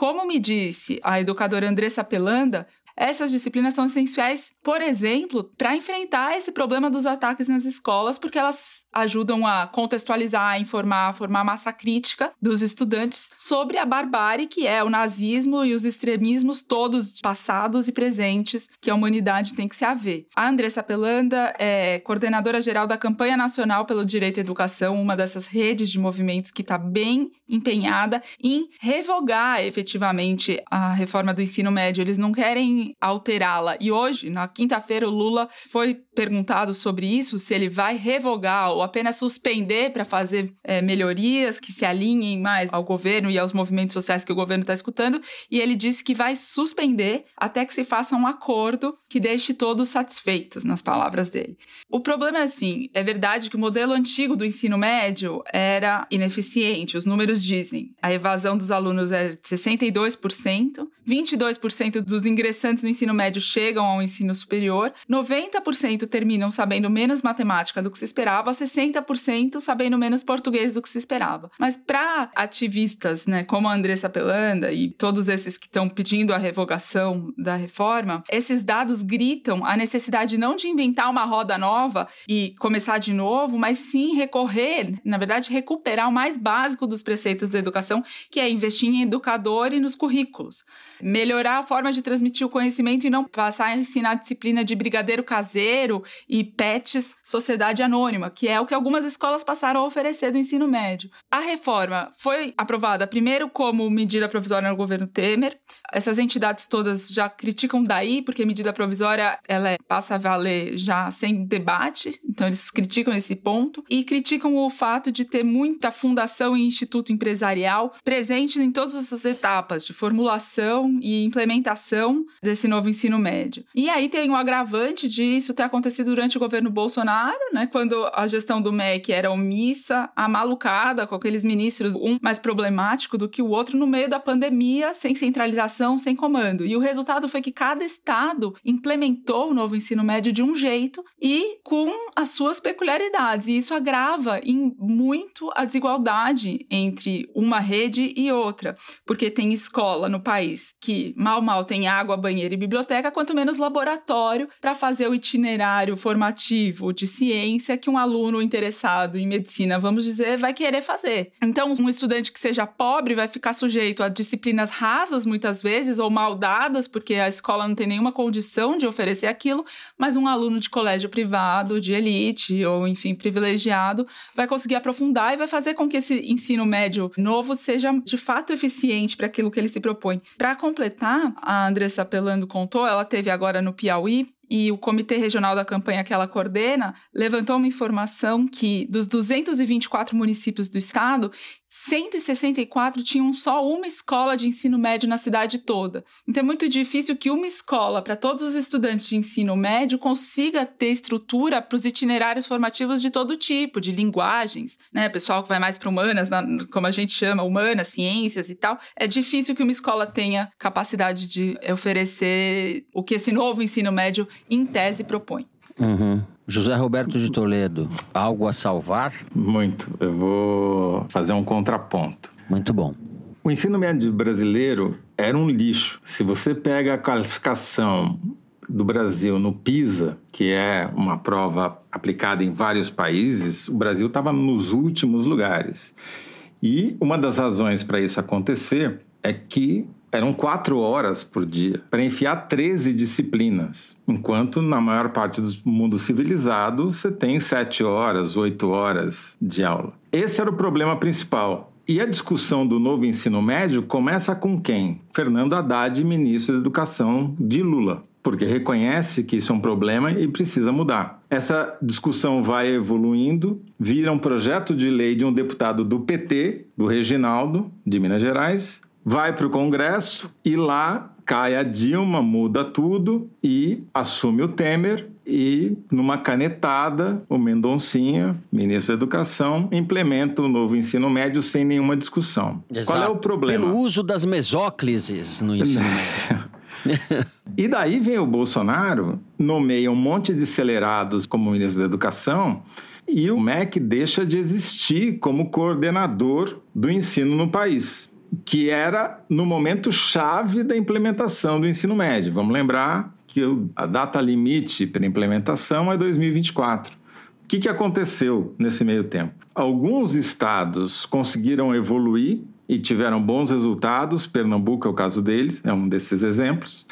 Como me disse a educadora Andressa Pelanda, essas disciplinas são essenciais, por exemplo, para enfrentar esse problema dos ataques nas escolas, porque elas ajudam a contextualizar, a informar, a formar massa crítica dos estudantes sobre a barbárie que é o nazismo e os extremismos todos passados e presentes que a humanidade tem que se haver. A Andressa Pelanda é coordenadora geral da Campanha Nacional pelo Direito à Educação, uma dessas redes de movimentos que está bem empenhada em revogar efetivamente a reforma do ensino médio. Eles não querem alterá-la. E hoje, na quinta-feira, o Lula foi perguntado sobre isso, se ele vai revogar ou apenas suspender para fazer é, melhorias que se alinhem mais ao governo e aos movimentos sociais que o governo está escutando. E ele disse que vai suspender até que se faça um acordo que deixe todos satisfeitos, nas palavras dele. O problema é assim: é verdade que o modelo antigo do ensino médio era ineficiente, os números dizem. A evasão dos alunos era de 62%, 22% dos ingressantes no ensino médio chegam ao ensino superior, 90% terminam sabendo menos matemática do que se esperava, 60% sabendo menos português do que se esperava. Mas para ativistas, né, como a Andressa Pelanda e todos esses que estão pedindo a revogação da reforma, esses dados gritam a necessidade não de inventar uma roda nova e começar de novo, mas sim recorrer, na verdade, recuperar o mais básico dos preceitos da educação, que é investir em educador e nos currículos. Melhorar a forma de transmitir o conhecimento e não passar a ensinar a disciplina de brigadeiro caseiro e PETs sociedade anônima, que é o que algumas escolas passaram a oferecer do ensino médio. A reforma foi aprovada primeiro como medida provisória no governo Temer. Essas entidades todas já criticam daí, porque medida provisória ela é, passa a valer já sem debate, então eles criticam esse ponto e criticam o fato de ter muita fundação e instituto empresarial presente em todas essas etapas de formulação e implementação desse novo ensino médio. E aí tem o agravante disso ter acontecido durante o governo Bolsonaro, né, quando a gestão do MEC era omissa, amalucada, com aqueles ministros, um mais problemático do que o outro no meio da pandemia, sem centralização, sem comando. E o resultado foi que cada estado implementou o novo ensino médio de um jeito e com as suas peculiaridades. E isso agrava em muito a desigualdade entre uma rede e outra, porque tem escola no país que mal mal tem água, banheiro e biblioteca, quanto menos laboratório para fazer o itinerário formativo de ciência que um aluno interessado em medicina, vamos dizer, vai querer fazer. Então, um estudante que seja pobre vai ficar sujeito a disciplinas rasas muitas vezes ou mal dadas, porque a escola não tem nenhuma condição de oferecer aquilo, mas um aluno de colégio privado, de elite ou enfim, privilegiado, vai conseguir aprofundar e vai fazer com que esse ensino médio novo seja de fato eficiente para aquilo que ele se propõe. Para completar, a Andressa Pelando contou, ela teve agora no Piauí e o Comitê Regional da Campanha que ela coordena levantou uma informação que dos 224 municípios do estado, 164 tinham só uma escola de ensino médio na cidade toda. Então é muito difícil que uma escola para todos os estudantes de ensino médio consiga ter estrutura para os itinerários formativos de todo tipo, de linguagens, né? Pessoal que vai mais para humanas, como a gente chama, humanas, ciências e tal. É difícil que uma escola tenha capacidade de oferecer o que esse novo ensino médio, em tese, propõe. Uhum. José Roberto de Toledo, algo a salvar? Muito. Eu vou fazer um contraponto. Muito bom. O ensino médio brasileiro era um lixo. Se você pega a qualificação do Brasil no PISA, que é uma prova aplicada em vários países, o Brasil estava nos últimos lugares. E uma das razões para isso acontecer é que eram quatro horas por dia para enfiar 13 disciplinas, enquanto na maior parte do mundo civilizado você tem sete horas, oito horas de aula. Esse era o problema principal. E a discussão do novo ensino médio começa com quem? Fernando Haddad, ministro da Educação de Lula porque reconhece que isso é um problema e precisa mudar. Essa discussão vai evoluindo, vira um projeto de lei de um deputado do PT, do Reginaldo, de Minas Gerais, vai para o Congresso e lá cai a Dilma, muda tudo e assume o Temer e numa canetada o Mendoncinha, ministro da Educação, implementa o novo ensino médio sem nenhuma discussão. Exato. Qual é o problema? Pelo uso das mesóclises no ensino médio. *laughs* e daí vem o Bolsonaro, nomeia um monte de acelerados como ministro da Educação e o MEC deixa de existir como coordenador do ensino no país que era no momento chave da implementação do ensino médio. Vamos lembrar que a data limite para implementação é 2024. O que, que aconteceu nesse meio tempo? Alguns estados conseguiram evoluir e tiveram bons resultados, Pernambuco é o caso deles, é um desses exemplos.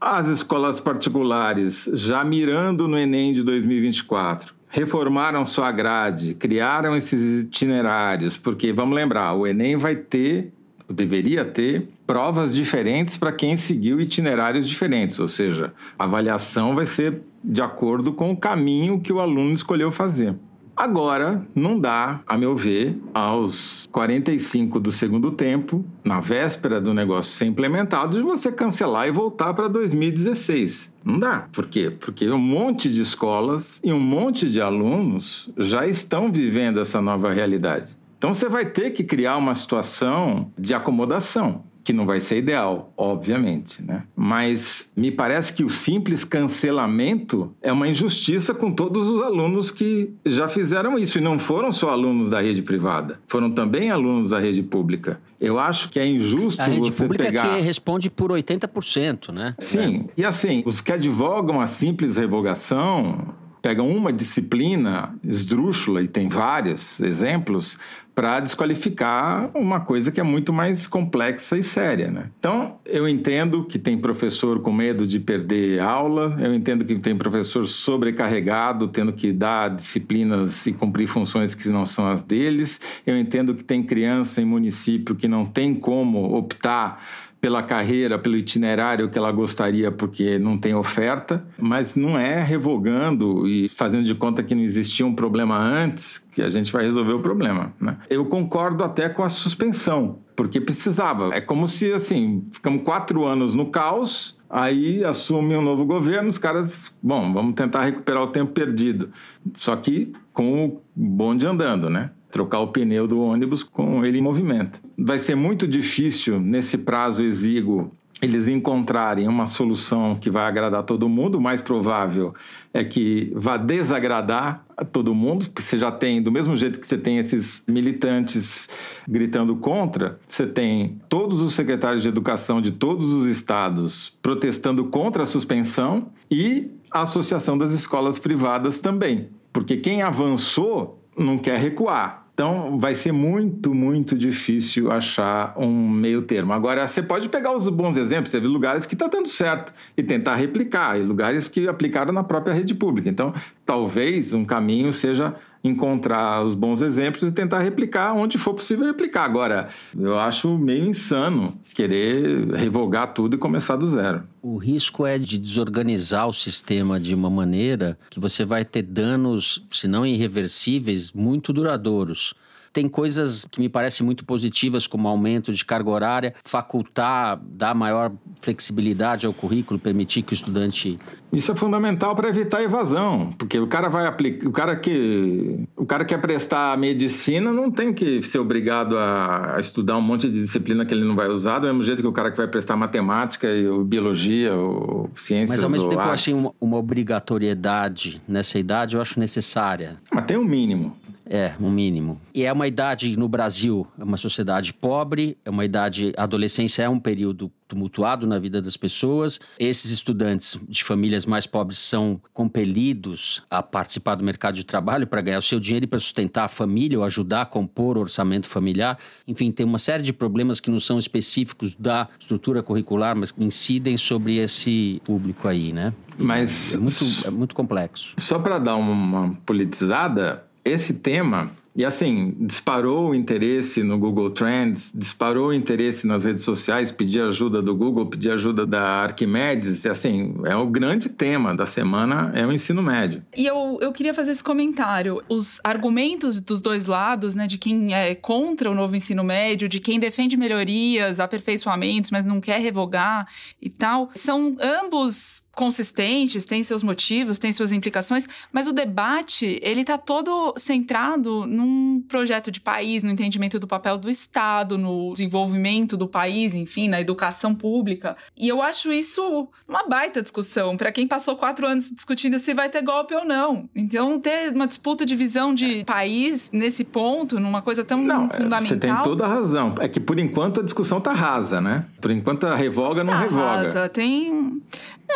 As escolas particulares, já mirando no Enem de 2024, reformaram sua grade, criaram esses itinerários, porque vamos lembrar, o Enem vai ter deveria ter provas diferentes para quem seguiu itinerários diferentes, ou seja, a avaliação vai ser de acordo com o caminho que o aluno escolheu fazer. Agora, não dá, a meu ver, aos 45 do segundo tempo, na véspera do negócio ser implementado, de você cancelar e voltar para 2016. Não dá. Por quê? Porque um monte de escolas e um monte de alunos já estão vivendo essa nova realidade. Então você vai ter que criar uma situação de acomodação. que não vai ser ideal, obviamente, né? Mas me parece que o simples cancelamento é uma injustiça com todos os alunos que já fizeram isso e não foram só alunos da rede privada, foram também alunos da rede pública. Eu acho que é injusto a rede você pública pegar... que responde por 80%, né? Sim, e assim, os que advogam a simples revogação pegam uma disciplina esdrúxula, e tem vários exemplos, para desqualificar uma coisa que é muito mais complexa e séria. Né? Então, eu entendo que tem professor com medo de perder aula, eu entendo que tem professor sobrecarregado, tendo que dar disciplinas e cumprir funções que não são as deles, eu entendo que tem criança em município que não tem como optar pela carreira, pelo itinerário que ela gostaria, porque não tem oferta, mas não é revogando e fazendo de conta que não existia um problema antes que a gente vai resolver o problema. Né? Eu concordo até com a suspensão, porque precisava. É como se, assim, ficamos quatro anos no caos, aí assume um novo governo, os caras, bom, vamos tentar recuperar o tempo perdido. Só que com o bonde andando, né? Trocar o pneu do ônibus com ele em movimento. Vai ser muito difícil, nesse prazo exíguo, eles encontrarem uma solução que vai agradar todo mundo. O mais provável é que vá desagradar a todo mundo, porque você já tem, do mesmo jeito que você tem esses militantes gritando contra, você tem todos os secretários de educação de todos os estados protestando contra a suspensão e a Associação das Escolas Privadas também. Porque quem avançou não quer recuar. Então, vai ser muito, muito difícil achar um meio termo. Agora, você pode pegar os bons exemplos, você vê lugares que está dando certo e tentar replicar, e lugares que aplicaram na própria rede pública. Então, talvez um caminho seja encontrar os bons exemplos e tentar replicar onde for possível replicar. Agora, eu acho meio insano querer revogar tudo e começar do zero. O risco é de desorganizar o sistema de uma maneira que você vai ter danos, se não irreversíveis, muito duradouros. Tem coisas que me parecem muito positivas, como aumento de carga horária, facultar, dar maior flexibilidade ao currículo, permitir que o estudante. Isso é fundamental para evitar evasão, porque o cara vai aplicar, o cara que o cara quer prestar medicina não tem que ser obrigado a, estudar um monte de disciplina que ele não vai usar, do mesmo jeito que o cara que vai prestar matemática, ou biologia, ou ciências. Mas ao mesmo tempo artes. eu achei uma, uma obrigatoriedade nessa idade, eu acho necessária. Mas tem um mínimo. É, um mínimo. E é uma idade no Brasil, é uma sociedade pobre, é uma idade. A adolescência é um período tumultuado na vida das pessoas. Esses estudantes de famílias mais pobres são compelidos a participar do mercado de trabalho para ganhar o seu dinheiro e para sustentar a família ou ajudar a compor o orçamento familiar. Enfim, tem uma série de problemas que não são específicos da estrutura curricular, mas que incidem sobre esse público aí, né? Mas é muito, é muito complexo. Só para dar uma politizada, esse tema, e assim, disparou o interesse no Google Trends, disparou o interesse nas redes sociais, pedir ajuda do Google, pedir ajuda da Arquimedes, e assim, é o grande tema da semana, é o ensino médio. E eu, eu queria fazer esse comentário. Os argumentos dos dois lados, né, de quem é contra o novo ensino médio, de quem defende melhorias, aperfeiçoamentos, mas não quer revogar e tal, são ambos consistentes, tem seus motivos, tem suas implicações, mas o debate, ele tá todo centrado num projeto de país, no entendimento do papel do Estado, no desenvolvimento do país, enfim, na educação pública. E eu acho isso uma baita discussão para quem passou quatro anos discutindo se vai ter golpe ou não. Então, ter uma disputa de visão de país nesse ponto, numa coisa tão não, fundamental... Você tem toda a razão. É que, por enquanto, a discussão tá rasa, né? Por enquanto, a revoga não tá revoga. Rasa. Tem...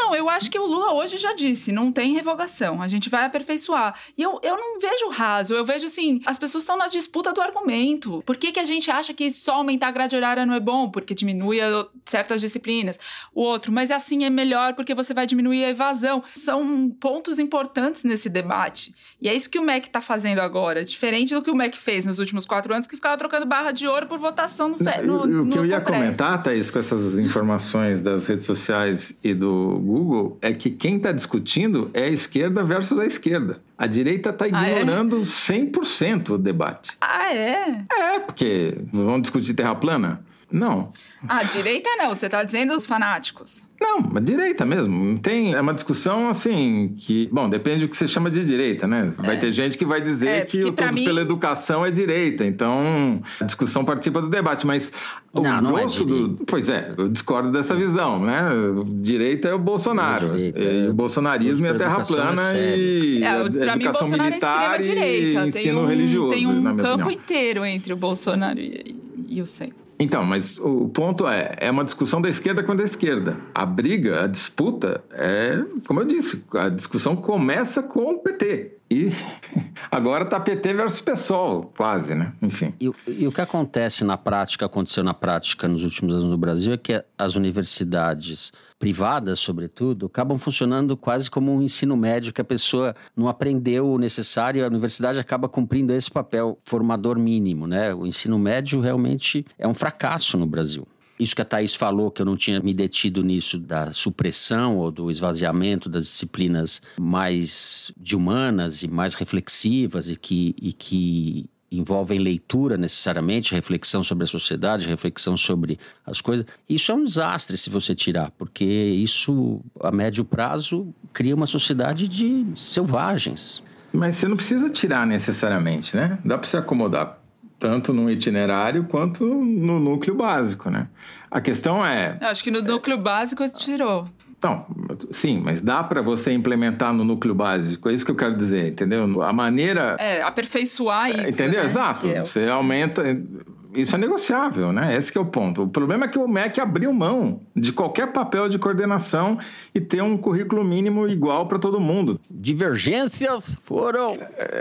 Não, eu acho que o Lula hoje já disse, não tem revogação, a gente vai aperfeiçoar. E eu, eu não vejo raso, eu vejo assim, as pessoas estão na disputa do argumento. Por que, que a gente acha que só aumentar a grade horária não é bom? Porque diminui certas disciplinas. O outro, mas assim é melhor porque você vai diminuir a evasão. São pontos importantes nesse debate. E é isso que o MEC está fazendo agora, diferente do que o MEC fez nos últimos quatro anos, que ficava trocando barra de ouro por votação no, no, no O que eu ia Congresso. comentar, Thaís, com essas informações das redes sociais e do Google, é que quem está discutindo é a esquerda versus a esquerda. A direita está Ah, é? ignorando 100% o debate. Ah, é? É, porque vamos discutir terra plana? Não. A direita não, você tá dizendo os fanáticos. Não, mas direita mesmo. Tem, é uma discussão assim que, bom, depende do que você chama de direita, né? Vai É. ter gente que vai dizer É, que o Todos mim- pela Educação é direita. Então, a discussão participa do debate, mas o Não, não é grosso do. direita. Pois é, eu discordo dessa visão, né? Direita é o Bolsonaro. É direita, e é- o bolsonarismo é a terra Educação é plana e É, a pra mim, o educação Bolsonaro é militar extrema e direita. Tem ensino um, religioso, tem um na minha campo opinião. inteiro entre o Bolsonaro e, e o centro. Então, mas o ponto é, é uma discussão da esquerda com a da esquerda. A briga, a disputa é, como eu disse, a discussão começa com o PT. E *laughs* agora tá PT versus PSOL, quase, né? Enfim. E, o- e o que acontece na prática, aconteceu na prática nos últimos anos no Brasil, é que as universidades privadas, sobretudo, acabam funcionando quase como um ensino médio que a pessoa não aprendeu o necessário a universidade acaba cumprindo esse papel formador mínimo, né? O ensino médio realmente é um fracasso no Brasil. Isso que a Thaís falou, que eu não tinha me detido nisso da supressão ou do esvaziamento das disciplinas mais de humanas e mais reflexivas e que, e que envolvem leitura necessariamente, reflexão sobre a sociedade, reflexão sobre as coisas. Isso é um desastre se você tirar, porque isso, a médio prazo, cria uma sociedade de selvagens. Mas você não precisa tirar necessariamente, né? Dá para se acomodar tanto no itinerário quanto no núcleo básico, né? A questão é, Eu acho que no núcleo básico tirou. Então, sim, mas dá para você implementar no núcleo básico, é isso que eu quero dizer, entendeu? A maneira. É, aperfeiçoar isso. entendeu? né? Exato. É o- Você aumenta. Isso é negociável, né? Esse que é o ponto. O problema é que o MEC abriu mão de qualquer papel de coordenação e ter um currículo mínimo igual para todo mundo. Divergências foram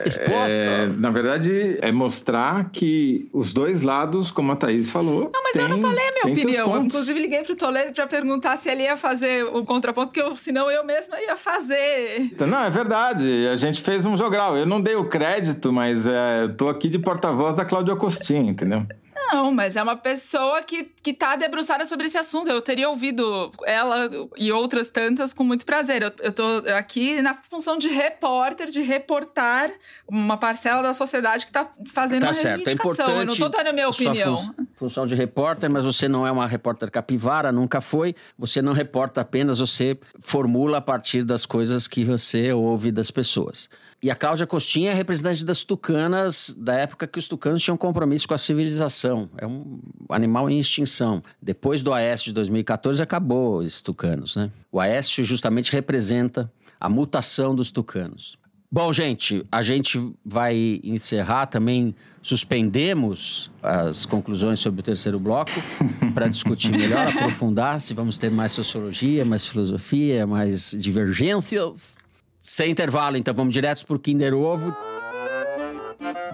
expostas. É, na verdade, é mostrar que os dois lados, como a Thaís falou. Não, mas eu não falei a minha opinião. Eu, pontos. inclusive, liguei pro Toledo pra perguntar se ele ia fazer o contraponto, porque eu, senão eu mesma ia fazer. Então, Não, é verdade. A gente fez um jogral. Eu não dei o crédito, mas é, eu tô aqui de porta-voz da Cláudia Costin, entendeu? Não, mas é uma pessoa que, que tá debruçada sobre esse assunto. Eu teria ouvido ela e outras tantas com muito prazer. Eu, eu tô aqui na função de repórter, de reportar uma parcela da sociedade que tá fazendo Tá uma certo, é reivindicação. importante. eu não tô dando a minha opinião. fun- função de repórter, mas você não é uma repórter capivara, nunca foi. Você não reporta apenas, você formula a partir das coisas que você ouve das pessoas. E a Cláudia Costinha é representante das tucanas da época que os tucanos tinham compromisso com a civilização. É um animal em extinção. Depois do Aécio de 2014 acabou esses tucanos, né? O Aécio justamente representa a mutação dos tucanos. Bom, gente, a gente vai encerrar também. Suspendemos as conclusões sobre o terceiro bloco *laughs* para discutir melhor, aprofundar se vamos ter mais sociologia, mais filosofia, mais divergências. Sem intervalo, então vamos direto para o Kinder Ovo.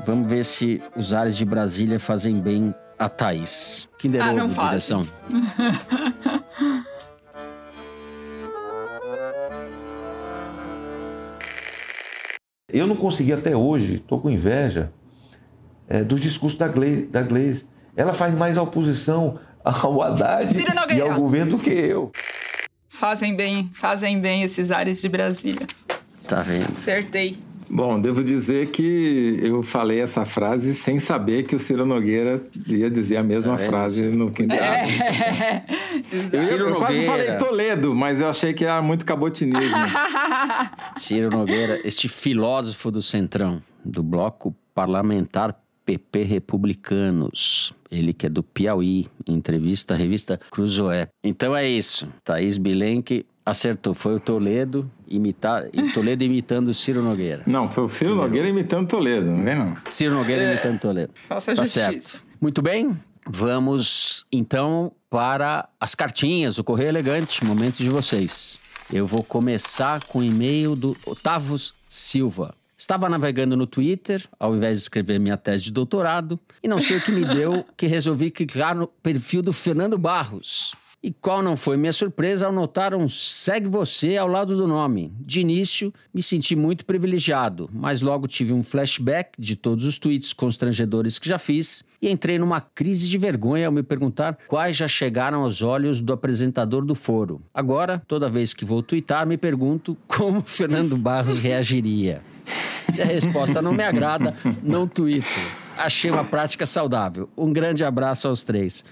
Vamos ver se os ares de Brasília fazem bem a Thaís. Kinder Ah, Ovo, direção. *laughs* Eu não consegui até hoje, estou com inveja, é, dos discursos da Glaze, da Glaze. Ela faz mais oposição ao Haddad e ao governo do que eu. Fazem bem, fazem bem esses ares de Brasília. Tá vendo? Acertei. Bom, devo dizer que eu falei essa frase sem saber que o Ciro Nogueira ia dizer a mesma vendo? frase no Kinder. É. Eu, Ciro eu quase Nogueira. falei Toledo, mas eu achei que era muito cabotinismo. Ciro Nogueira, este filósofo do Centrão, do bloco parlamentar PP Republicanos. Ele que é do Piauí, entrevista à revista Cruzoé. Então é isso. Thaís Bilenque acertou. Foi o Toledo, imitar, e Toledo imitando o Ciro Nogueira. Não, foi o Ciro Nogueira imitando Toledo, não vem não? Ciro Nogueira imitando Toledo. Faça Tá justiça. certo. Muito bem. Vamos então para as cartinhas, o Correio Elegante, momento de vocês. Eu vou começar com o e-mail do Otávio Silva. Estava navegando no Twitter, ao invés de escrever minha tese de doutorado, e não sei o que me deu que resolvi clicar no perfil do Fernando Barros. E qual não foi minha surpresa ao notar um segue você ao lado do nome. De início, me senti muito privilegiado, mas logo tive um flashback de todos os tweets constrangedores que já fiz e entrei numa crise de vergonha ao me perguntar quais já chegaram aos olhos do apresentador do foro. Agora, toda vez que vou twittar, me pergunto como Fernando Barros reagiria. Se a resposta não me agrada, não twito. Achei uma prática saudável. Um grande abraço aos três.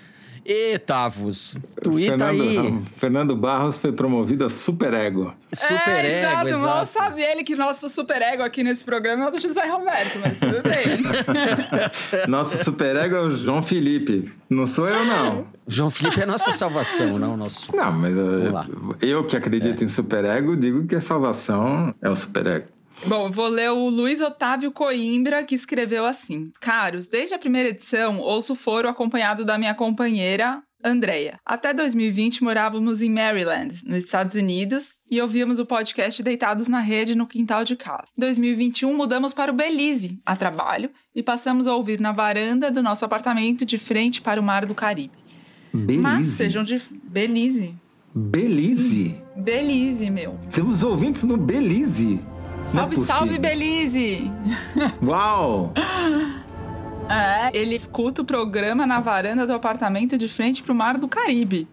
E Tavos, tuita Fernando, aí. Fernando Barros foi promovido a superego. Super é, ego, exato. Mal exato. sabe ele que nosso super ego aqui nesse programa é o do José Roberto, mas tudo bem. *laughs* Nosso superego é o João Felipe. Não sou eu, não. João Felipe é nossa salvação, não nosso. Não, mas uh, lá. eu que acredito em superego, digo que a salvação é o superego. Bom, vou ler o Luiz Otávio Coimbra, que escreveu assim: Caros, desde a primeira edição, ouço foro acompanhado da minha companheira, Andrea. Até 2020 morávamos em Maryland, nos Estados Unidos, e ouvíamos o podcast Deitados na Rede no quintal de casa. Em 2021 mudamos para o Belize, a trabalho, e passamos a ouvir na varanda do nosso apartamento de frente para o Mar do Caribe. Belize. Mas sejam de Belize. Belize. Belize, meu. Temos ouvintes no Belize. Não é Salve, salve, Belize! Uau! *laughs* É, ele escuta o programa na varanda do apartamento de frente para o Mar do Caribe.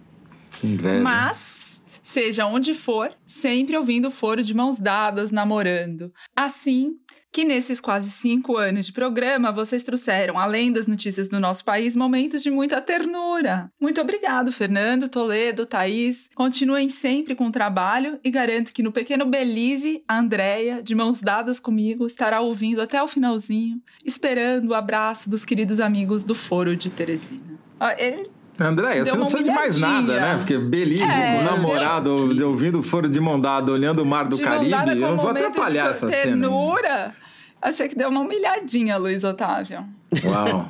Inveja. Mas, seja onde for, sempre ouvindo o foro de mãos dadas, namorando. Assim que nesses quase cinco anos de programa, vocês trouxeram, além das notícias do nosso país, momentos de muita ternura. Muito obrigado, Fernando, Toledo, Thaís. Continuem sempre com o trabalho e garanto que no pequeno Belize, a Andrea, de mãos dadas comigo, estará ouvindo até o finalzinho, esperando o abraço dos queridos amigos do Foro de Teresina. Ele André, Deu você não precisa de mais nada, né? Porque Belize, É, o namorado, ouvindo foro de mão dada, olhando o mar do de Caribe, eu não vou atrapalhar de essa cena. Achei que deu uma humilhadinha, Luiz Otávio. Uau.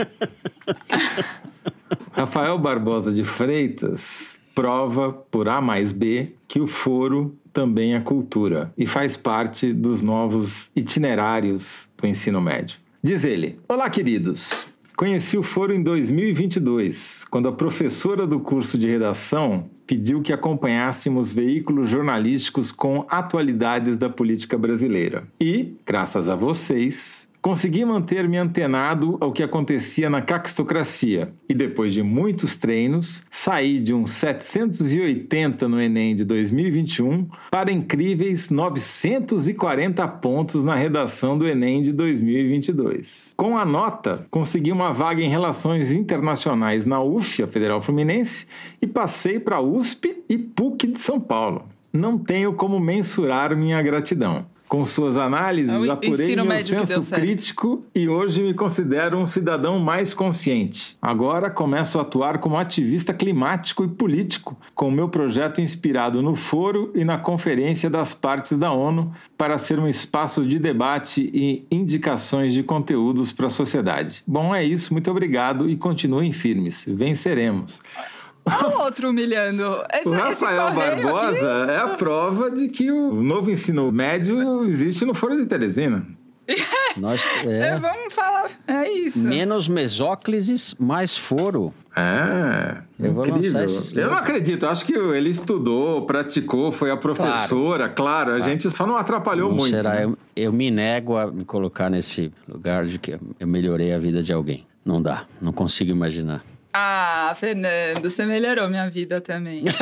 *laughs* Rafael Barbosa de Freitas prova por A mais B que o foro também é cultura e faz parte dos novos itinerários do ensino médio. Diz ele: Olá, queridos. Conheci o foro em 2022, quando a professora do curso de redação pediu que acompanhássemos veículos jornalísticos com atualidades da política brasileira. E, graças a vocês, consegui manter-me antenado ao que acontecia na caquistocracia. E depois de muitos treinos, saí de uns 780 no Enem de 2021 para incríveis 940 pontos na redação do Enem de 2022. Com a nota, consegui uma vaga em Relações Internacionais na UF, a Federal Fluminense, e passei para a USP e PUC de São Paulo. Não tenho como mensurar minha gratidão. Com suas análises, É o apurei meu senso crítico e hoje me considero um cidadão mais consciente. Agora começo a atuar como ativista climático e político, com o meu projeto inspirado no Foro e na Conferência das Partes da ONU para ser um espaço de debate e indicações de conteúdos para a sociedade. Bom, é isso. Muito obrigado e continuem firmes. Venceremos. Olha o outro humilhando. Esse, O Rafael Barbosa aqui- é a prova de que o novo ensino médio existe no Foro de Teresina. *laughs* Nós, É, é, vamos falar. É isso. menos mesóclises, mais foro. É, Eu vou incrível. lançar esse Eu não acredito, acho que ele estudou, praticou, foi a professora, claro, a gente só não atrapalhou Não muito. será, né? eu, eu me nego a me colocar nesse lugar de que eu melhorei a vida de alguém. Não dá, não consigo imaginar. Ah, Fernando, você melhorou minha vida também. *laughs*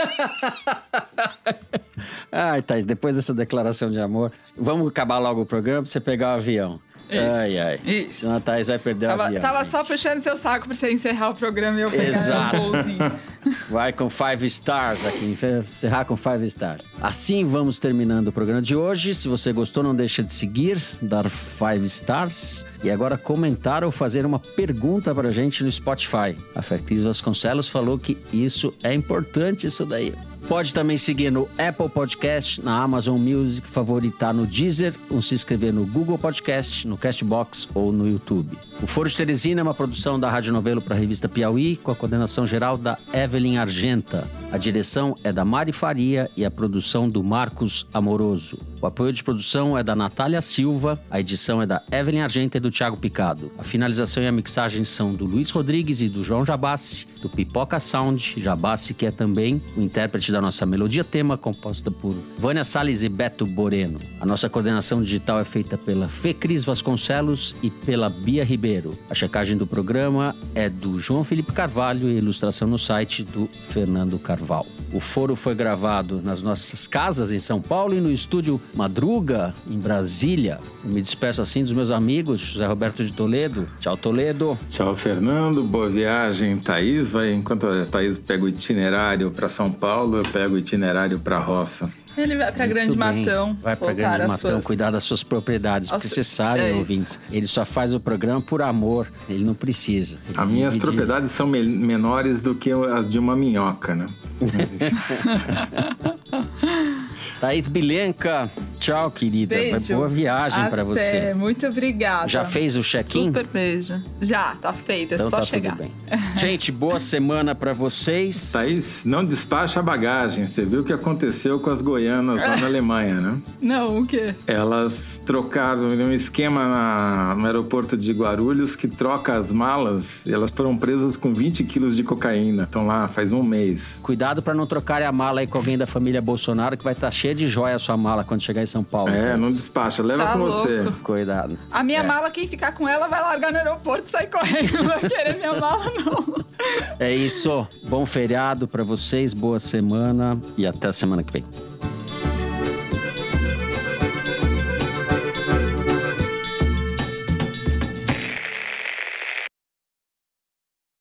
Ai, Thaís, depois dessa declaração de amor, vamos acabar logo o programa pra você pegar o avião. Isso, ai, ai. isso. Senão a Thaís vai perder tava avião. tava gente. só puxando seu saco pra você encerrar o programa e eu pegar Exato. voozinho. *laughs* Vai com five stars aqui, encerrar com five stars. Assim vamos terminando o programa de hoje. Se você gostou, não deixa de seguir, dar five stars e agora comentar ou fazer uma pergunta pra gente no Spotify. A Fé Cris Vasconcelos falou que isso é importante, isso daí. Pode também seguir no Apple Podcast, na Amazon Music, favoritar no Deezer, ou se inscrever no Google Podcast, no Castbox ou no YouTube. O Foro de Teresina é uma produção da Rádio Novelo para a revista Piauí, com a coordenação geral da Evelyn Argenta. A direção é da Mari Faria e a produção do Marcos Amoroso. O apoio de produção é da Natália Silva, a edição é da Evelyn Argenta e do Thiago Picado. A finalização e a mixagem são do Luiz Rodrigues e do João Jabassi, do Pipoca Sound, Jabassi, que é também o intérprete da nossa melodia tema, composta por Vânia Salles e Beto Boreno. A nossa coordenação digital é feita pela Fê Cris Vasconcelos e pela Bia Ribeiro. A checagem do programa é do João Felipe Carvalho e a ilustração no site do Fernando Carvalho. O foro foi gravado nas nossas casas em São Paulo e no estúdio Madruga, em Brasília. Eu me despeço assim dos meus amigos, José Roberto de Toledo. Tchau, Toledo. Tchau, Fernando. Boa viagem, Thaís. Vai, enquanto a Thaís pega o itinerário para São Paulo, eu pego o itinerário para a roça. Ele vai pra Grande Muito bem. Matão. Vai pra Grande Matão suas- cuidar das suas propriedades. Aos- Porque vocês sabem, é isso. ouvintes, ele só faz o programa por amor. Ele não precisa. Ele As minhas propriedades são me- menores do que as de uma minhoca, né? *laughs* *laughs* Thaís Bilenca, tchau, querida. Beijo. Boa viagem pra Até. você. Muito obrigada. Já fez o check-in? Super beijo. Já, tá feito. É Então só tá chegar. tudo bem. Gente, boa semana pra vocês. Thaís, não despacha a bagagem. Você viu o que aconteceu com as goianas lá na *laughs* Alemanha, né? Não, o quê? Elas trocaram um esquema na- no aeroporto de Guarulhos que troca as malas e elas foram presas com 20 quilos de cocaína. Estão lá faz um mês. Cuidado pra não trocarem a mala aí com alguém da família Bolsonaro, que vai estar cheia de joia a sua mala quando chegar em São Paulo. É, Thaís. não despacha, leva Tá com louco. você. Cuidado. A minha É. mala, quem ficar com ela vai largar no aeroporto e sair correndo. Não vai querer minha mala, não. É isso. Bom feriado pra vocês, boa semana e até a semana que vem.